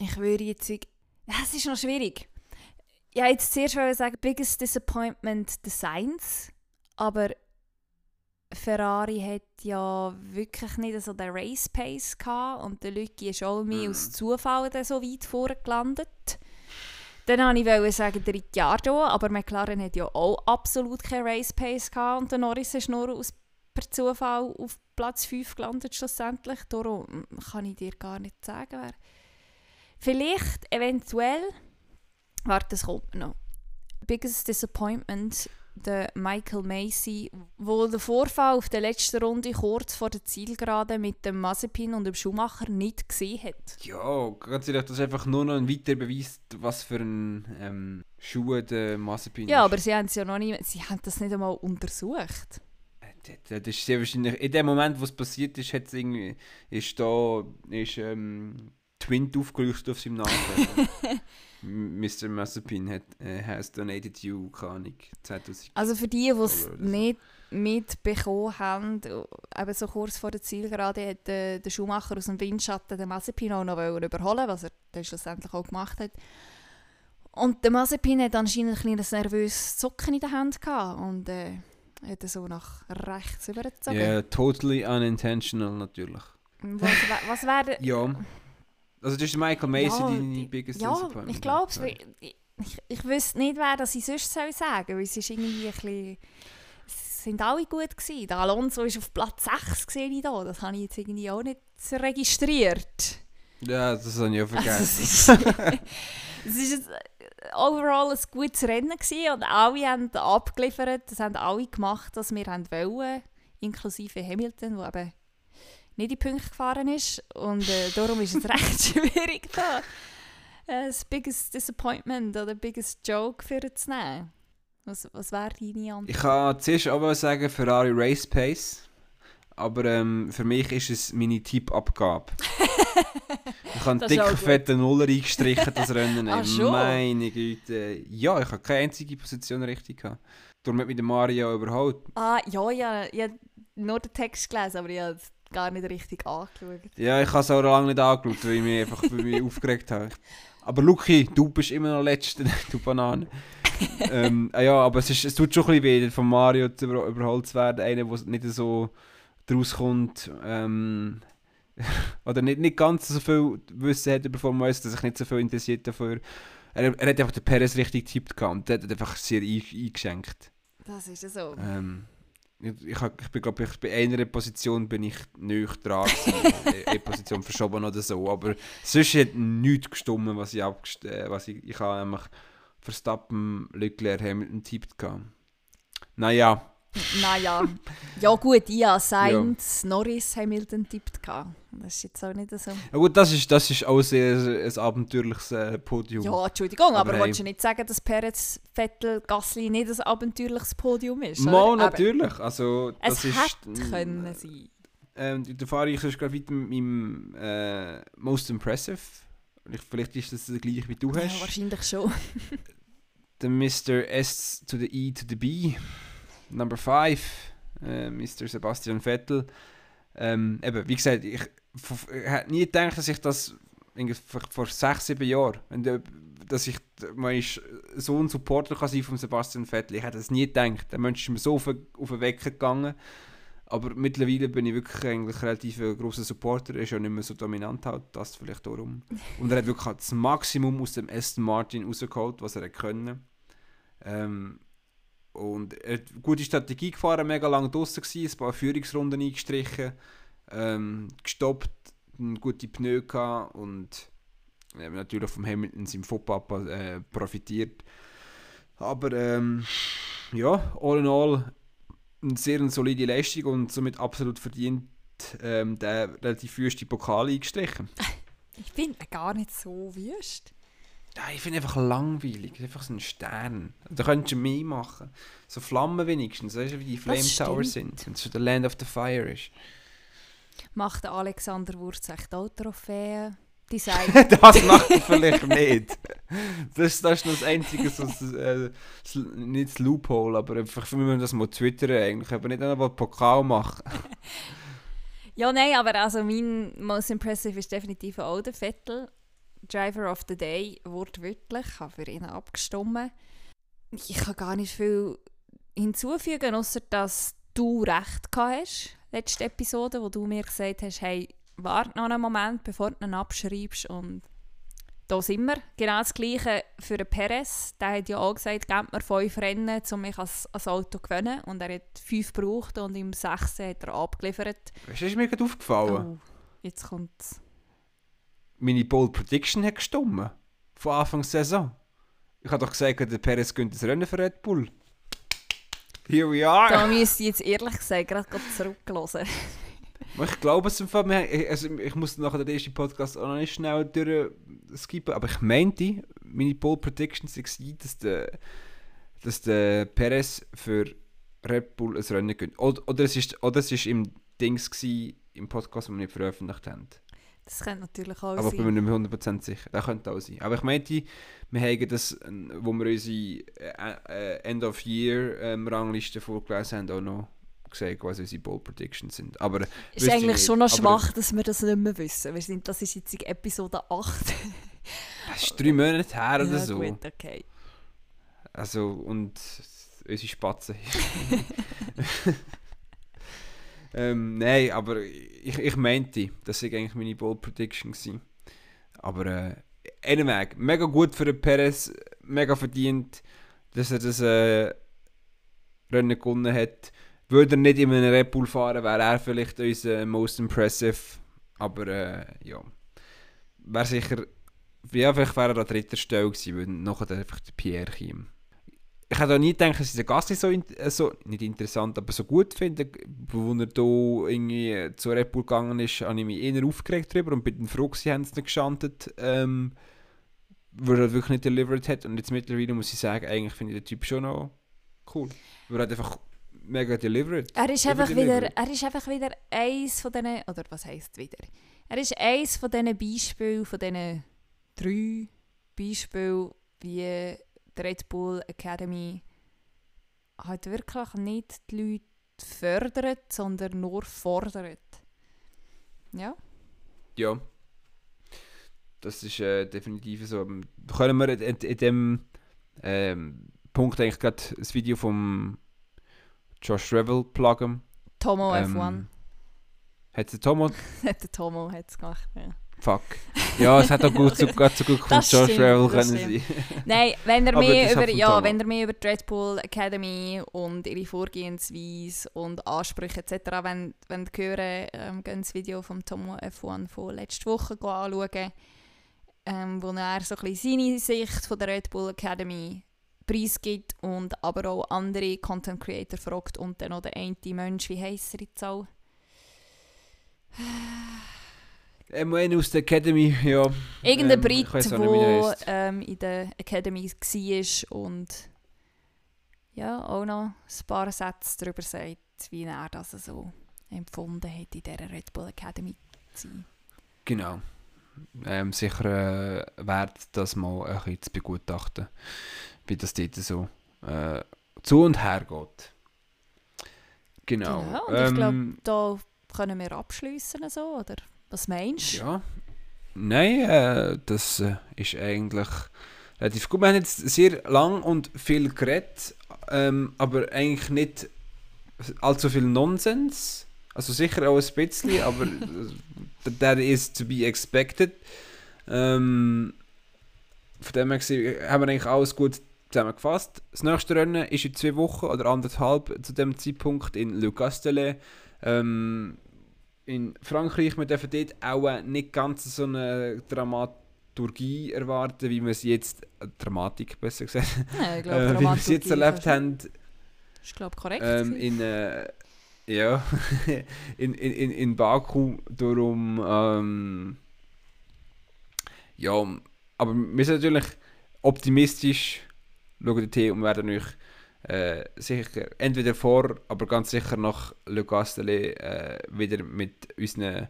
Ich würde jetzt. Es ist noch schwierig. Ich wollte jetzt zuerst sagen, biggest disappointment Designs. Aber Ferrari hat ja wirklich nicht so den Race Pace gehabt und der Lucky ist auch mehr mm. aus Zufall so weit vorgelandet. Dann wollte ich sagen, der Ricciardo, aber McLaren hat ja auch absolut keinen Race Pace gehabt und der Norris ist nur aus, per Zufall auf Platz 5 gelandet schlussendlich. Darum kann ich dir gar nicht sagen, wer. Vielleicht, eventuell, warte, das kommt noch. Biggest Disappointment der Michael Macy, wo der Vorfall auf der letzten Runde kurz vor der Zielgerade mit dem Mazepin und dem Schumacher nicht gesehen hat. Ja, ganz ehrlich, das ist einfach nur noch ein weiterer Beweis, was für ein ähm, Schuh der Mazepin Ja, aber sie haben es ja noch nicht, sie haben das nicht einmal untersucht. Äh, das ist sehr wahrscheinlich, in dem Moment, wo es passiert ist, hat irgendwie, ist da, ist, ähm, Twint aufgeleuchtet auf seinem Namen. Mr. Mazepin hat, uh, has donated you, keine Ahnung, 2000. Also für die, die es nicht mitbekommen haben, eben so kurz vor der Zielgerade hat äh, der Schuhmacher aus dem Windschatten den Mazepin auch noch überholen was er dann schlussendlich auch gemacht hat. Und der Mazepin hat anscheinend ein kleines nervöses Zucken in der Hand gehabt und äh, hat so nach rechts übergezogen. Ja, yeah, totally unintentional natürlich. Was, was wäre... ja. Also das ist Michael Macy ja, deine biggest ja, Disappointment? ich glaube ich, ich, ich wüsste nicht, wer das ich sonst soll sagen weil es ist irgendwie ein bisschen... Es sind alle gut gewesen. Der Alonso ist auf Platz 6 gesehen da. Das habe ich jetzt irgendwie auch nicht registriert. Ja, das habe ich auch vergessen. Also, es ist [LAUGHS] jetzt overall ein gutes Rennen gewesen und alle haben abgeliefert. Das haben alle gemacht, was wir wollen, inklusive Hamilton, der eben nicht in Punkte gefahren ist. Und äh, darum ist es [LAUGHS] recht schwierig, da äh, das biggest disappointment oder biggest joke für zu nehmen. Was, was wäre deine Antwort? Ich kann zuerst aber sagen Ferrari Race Pace. Aber ähm, für mich ist es meine Tippabgabe. [LAUGHS] ich habe einen dicken, fetten Nuller eingestrichen, das Rennen. [LAUGHS] Ach, Meine Güte. Ja, ich habe keine einzige Position richtig gehabt. Darum hat mich der Mario überholt. Ah, ja, ja. Ich habe nur den Text gelesen, aber ich habe gar nicht richtig angeschaut. Ja, ich habe es auch lange nicht angeschaut, weil ich mich einfach mich [LAUGHS] aufgeregt habe. Aber Luki, du bist immer noch Letzter, [LAUGHS] du Banane. ähm, ah ja, aber es, ist, es tut schon ein bisschen weh, von Mario zu über, überholt zu werden. Einer, der nicht so draus kommt. Ähm, [LAUGHS] oder nicht, nicht ganz so viel Wissen hat über Formel 1, dass sich nicht so viel interessiert dafür. Er, er hat einfach den Perez richtig getippt und der hat einfach sehr eingeschenkt. Das ist ja so. Ähm, ich, ich, ich bin glaube ich bei einer Position bin ich nicht dran [LAUGHS] eine Position verschoben oder so, aber sonst hat nichts gestummen, was ich abgest äh, was ich, ich habe nämlich Verstappen, Leclerc, Hamilton tippt Naja, naja, ja gut, ich habe Sainz, ja. Norris, Hamilton tippt. Das ist jetzt auch nicht so. Ja gut, das ist, das ist auch sehr ein abenteuerliches äh, Podium. Ja, Entschuldigung, aber, aber hey. willst du nicht sagen, dass Perez, Vettel, Gasly nicht ein abenteuerliches Podium ist? Mal, natürlich. Also, das es ist, hätte können sein. Ähm, da fahre ich gerade weiter mit meinem äh, Most Impressive. Vielleicht ist das der gleiche wie du hast. Ja, wahrscheinlich schon. der Mr. S to the E to the B. Number 5, äh, Mr. Sebastian Vettel. Ähm, eben, wie gesagt, ich, ich hätte nie gedacht, dass ich das vor, vor sechs, sieben Jahren, dass ich mein so ein Supporter kann sein von Sebastian Vettel. Ich hätte das nie gedacht. Der Mensch ist mir so auf, auf den Weg gegangen. Aber mittlerweile bin ich wirklich eigentlich relativ ein grosser Supporter. Er ist ja nicht mehr so dominant, halt, das vielleicht darum. [LAUGHS] Und er hat wirklich das Maximum aus dem Aston Martin rausgeholt, was er können. Ähm, und er hat gute Strategie gefahren, mega lang draußen gewesen, ein paar Führungsrunden eingestrichen, ähm, gestoppt, gute Pneu gehabt und äh, natürlich vom Hamilton seinem Football äh, profitiert. Aber ähm, ja, all in all eine sehr solide Leistung und somit absolut verdient ähm, den relativ wüsten Pokal eingestrichen. [LAUGHS] Ich bin gar nicht so wüst. Ja, ich finde einfach langweilig. Einfach so ein Stern. Da könntest du mehr machen. So Flammen wenigstens. Weißt du, wie die Flame Towers sind. Wenn es so der Land of the Fire ist. Macht der Alexander Wurz echt auch Trophäen? Design. [LAUGHS] das macht er vielleicht nicht. Das, das ist noch das Einzige, so, das, äh, das, nicht das Loophole, aber einfach, wir das mal twittern eigentlich, aber nicht einmal Pokal machen. [LAUGHS] ja, nein, aber also mein most impressive ist definitiv auch der Vettel. Driver of the Day, wortwörtlich, ich habe für ihn abgestimmt. Ich kann gar nicht viel hinzufügen, außer dass du recht hast, letzte Episode, wo du mir gesagt hast, hey, warte noch einen Moment, bevor du ihn abschreibst und da sind wir. Genau das Gleiche für den Perez. Der hat ja auch gesagt, gebt mir fünf Rennen, um mich als, als Auto zu gewinnen. Und er hat fünf gebraucht und im sechsten hat er abgeliefert. Du, ist mir gerade aufgefallen? Oh, jetzt kommt Meine Bold Prediction hat gestimmt. Von Anfang der Saison. Ich habe doch gesagt, der Perez gönnt das Rennen für Red Bull. Here we are. Da müsste ich jetzt ehrlich gesagt gerade zurücklassen. Ich glaube es im Fall, wir, also ich muss nachher den ersten Podcast auch noch nicht schnell durchskippen, aber ich meinte, meine Pole Predictions waren, dass der, dass der Perez für Red Bull ein Rennen gönnt. Oder, oder, es ist, oder es ist im Dings gewesen, im Podcast, den wir nicht veröffentlicht haben. Das könnte natürlich auch aber sein. Aber ich bin mir nicht mehr 100% sicher. Das könnte auch sein. Aber ich meinte, wir haben das, wo wir unsere äh, End-of-Year-Rangliste ähm, vorgelesen haben, auch noch gesagt, was unsere Bold Predictions sind. Aber ist eigentlich schon noch schwach, dass wir das nicht mehr wissen. Wir sind, das ist jetzt Episode 8. [LAUGHS] das ist drei Monate her oder so. Gut, okay. Also, und unsere Spatzen. [LAUGHS] [LAUGHS] ähm, nein, aber ich, ich meinte, das war eigentlich meine Bold Prediction. Gewesen. Aber äh, anyway, mega gut für den Perez, mega verdient, dass er das äh, Rennen gewonnen hat. Würde er nicht in einem Red Bull fahren, wäre er vielleicht unser Most Impressive. Aber äh, ja. Wäre sicher. Ja, vielleicht wäre er an dritter Stelle gewesen, weil nachher einfach der Pierre kam. Ich hätte auch nie gedacht, dass ich den Gasly so, äh, so, nicht interessant, aber so gut finde. Als er hier irgendwie zu Red Bull gegangen ist, habe ich mich eher aufgeregt darüber und bei den Fruxi haben sie nicht geschantet, ähm, weil er wirklich nicht delivered hat. Und jetzt mittlerweile muss ich sagen, eigentlich finde ich den Typ schon noch cool. Weil er hat einfach mega delivered. Er ist, einfach wieder, er ist einfach wieder eins von diesen, oder was heisst wieder? Er ist eins von diesen Beispielen, von diesen drei Beispielen, wie die Red Bull Academy halt wirklich nicht die Leute fördert, sondern nur fordert. Ja? Ja. Das ist äh, definitiv so. Können wir in, in dem ähm, Punkt eigentlich gerade das Video vom Josh Revel pluggen? Tomo ähm, F1. Hat der Tomo? hat [LAUGHS] der Tomo hat's gemacht, ja. Fuck. Ja, es hat auch gut so, gut, so gut von Josh Revel können sein. Nein, wenn ihr, mehr über, ja, wenn ihr mehr über Bull Academy und ihre Vorgehensweise und Ansprüche etc. wenn, wenn hören, ähm, geht das Video vom Tomo F1 von letzter Woche anschauen, ähm, wo er so ein bisschen seine Sicht von der Red Bull Academy preisgibt und aber auch andere Content Creator fragt und dann noch der eine Mensch, wie heisst er jetzt auch? [SIGHS] Ähm, aus der Academy, ja. Irgendein ähm, Brit, der ähm, in der Academy war und ja, auch noch ein paar Sätze darüber sagt, wie er das so empfunden hat, in dieser Red Bull Academy zu sein. Genau. Ähm, sicher äh, wert, das mal ein bisschen zu begutachten, wie das dort so äh, zu und her geht. Genau. genau. Und ähm, ich glaube, da können wir abschließen so, oder? Was meinst du? Ja. Nein, äh, das äh, ist eigentlich relativ gut. Wir haben jetzt sehr lang und viel geredet, ähm, aber eigentlich nicht allzu viel Nonsens. Also sicher auch ein bisschen, aber [LAUGHS] that is to be expected. Ähm, von dem her haben wir eigentlich alles gut zusammengefasst. Das nächste Rennen ist in zwei Wochen oder anderthalb zu dem Zeitpunkt in Le Castellet. Ähm, in Frankreich, wir dürfen dort auch nicht ganz so eine Dramaturgie erwarten, wie wir es jetzt, äh, Dramatik besser gesagt, ja, ich glaub, äh, wie wir es jetzt erlebt haben. Ich glaube korrekt. Ähm, in, äh, Ja, [LAUGHS] in, in, in, in Baku darum, ähm, ja, aber wir sind natürlich optimistisch, schauen den Tee und werden euch äh, sicher entweder vor, aber ganz sicher nach Le Castellet äh, wieder mit unseren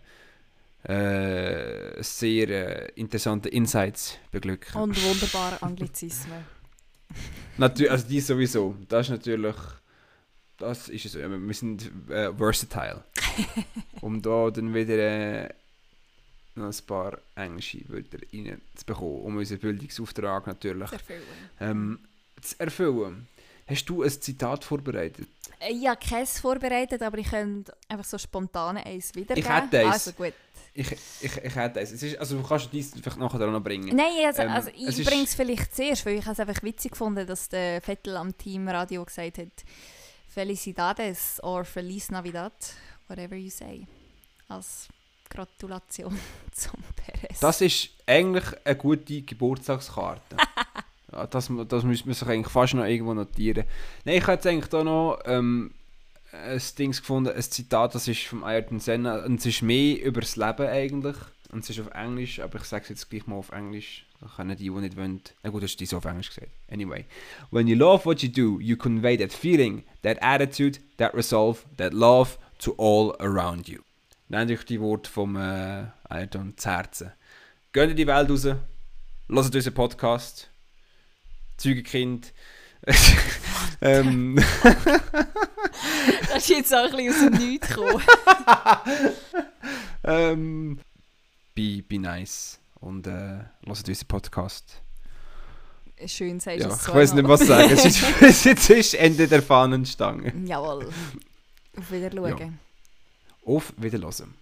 äh, sehr äh, interessanten Insights beglücken. Und wunderbare Anglizismen. [LAUGHS] Natürlich, also die sowieso. Das ist natürlich, das ist es. Wir sind äh, versatile. [LAUGHS] um da dann wieder äh, noch ein paar englische Wörter reinzubekommen, um unseren Bildungsauftrag natürlich ähm, zu erfüllen. Hast du ein Zitat vorbereitet? Äh, Ich habe keins vorbereitet, aber ich könnte einfach so spontan eins wiedergeben. Ich hätte eins. Also gut. Ich, ich, ich hätte es. es ist, also du kannst dies vielleicht nachher dran bringen. Nein, also, Ähm, also ich bringe es vielleicht zuerst, weil ich es einfach witzig gefunden dass der Vettel am Teamradio gesagt hat Felicidades or Feliz Navidad, whatever you say. Als Gratulation [LAUGHS] zum Perez. Das ist eigentlich eine gute Geburtstagskarte. [LAUGHS] das, das müsste man sich eigentlich fast noch irgendwo notieren. Nein, ich habe jetzt eigentlich da noch ähm, ein Ding gefunden, ein Zitat, das ist vom Ayrton Senna und es ist mehr über das Leben eigentlich. Und es ist auf Englisch, aber ich sage es jetzt gleich mal auf Englisch. Da können die, die nicht wollen. Na gut, ist die so auf Englisch gesagt. Anyway. When you love what you do, you convey that feeling, that attitude, that resolve, that love to all around you. Nehmt euch die Worte vom äh, Ayrton Herzen. Geht in die Welt raus, hört unseren Podcast, Zeugenkind. [LAUGHS] ähm, [LAUGHS] das ist jetzt auch ein bisschen aus dem Nichts gekommen. [LAUGHS] ähm, be, be nice und äh, hört unseren Podcast. Schön sagst Ja, ich weiß nicht, was sagen. Es ist, es ist- Ende der Fahnenstange. Jawohl. Auf Wiedersehen. Auf Wiederhören.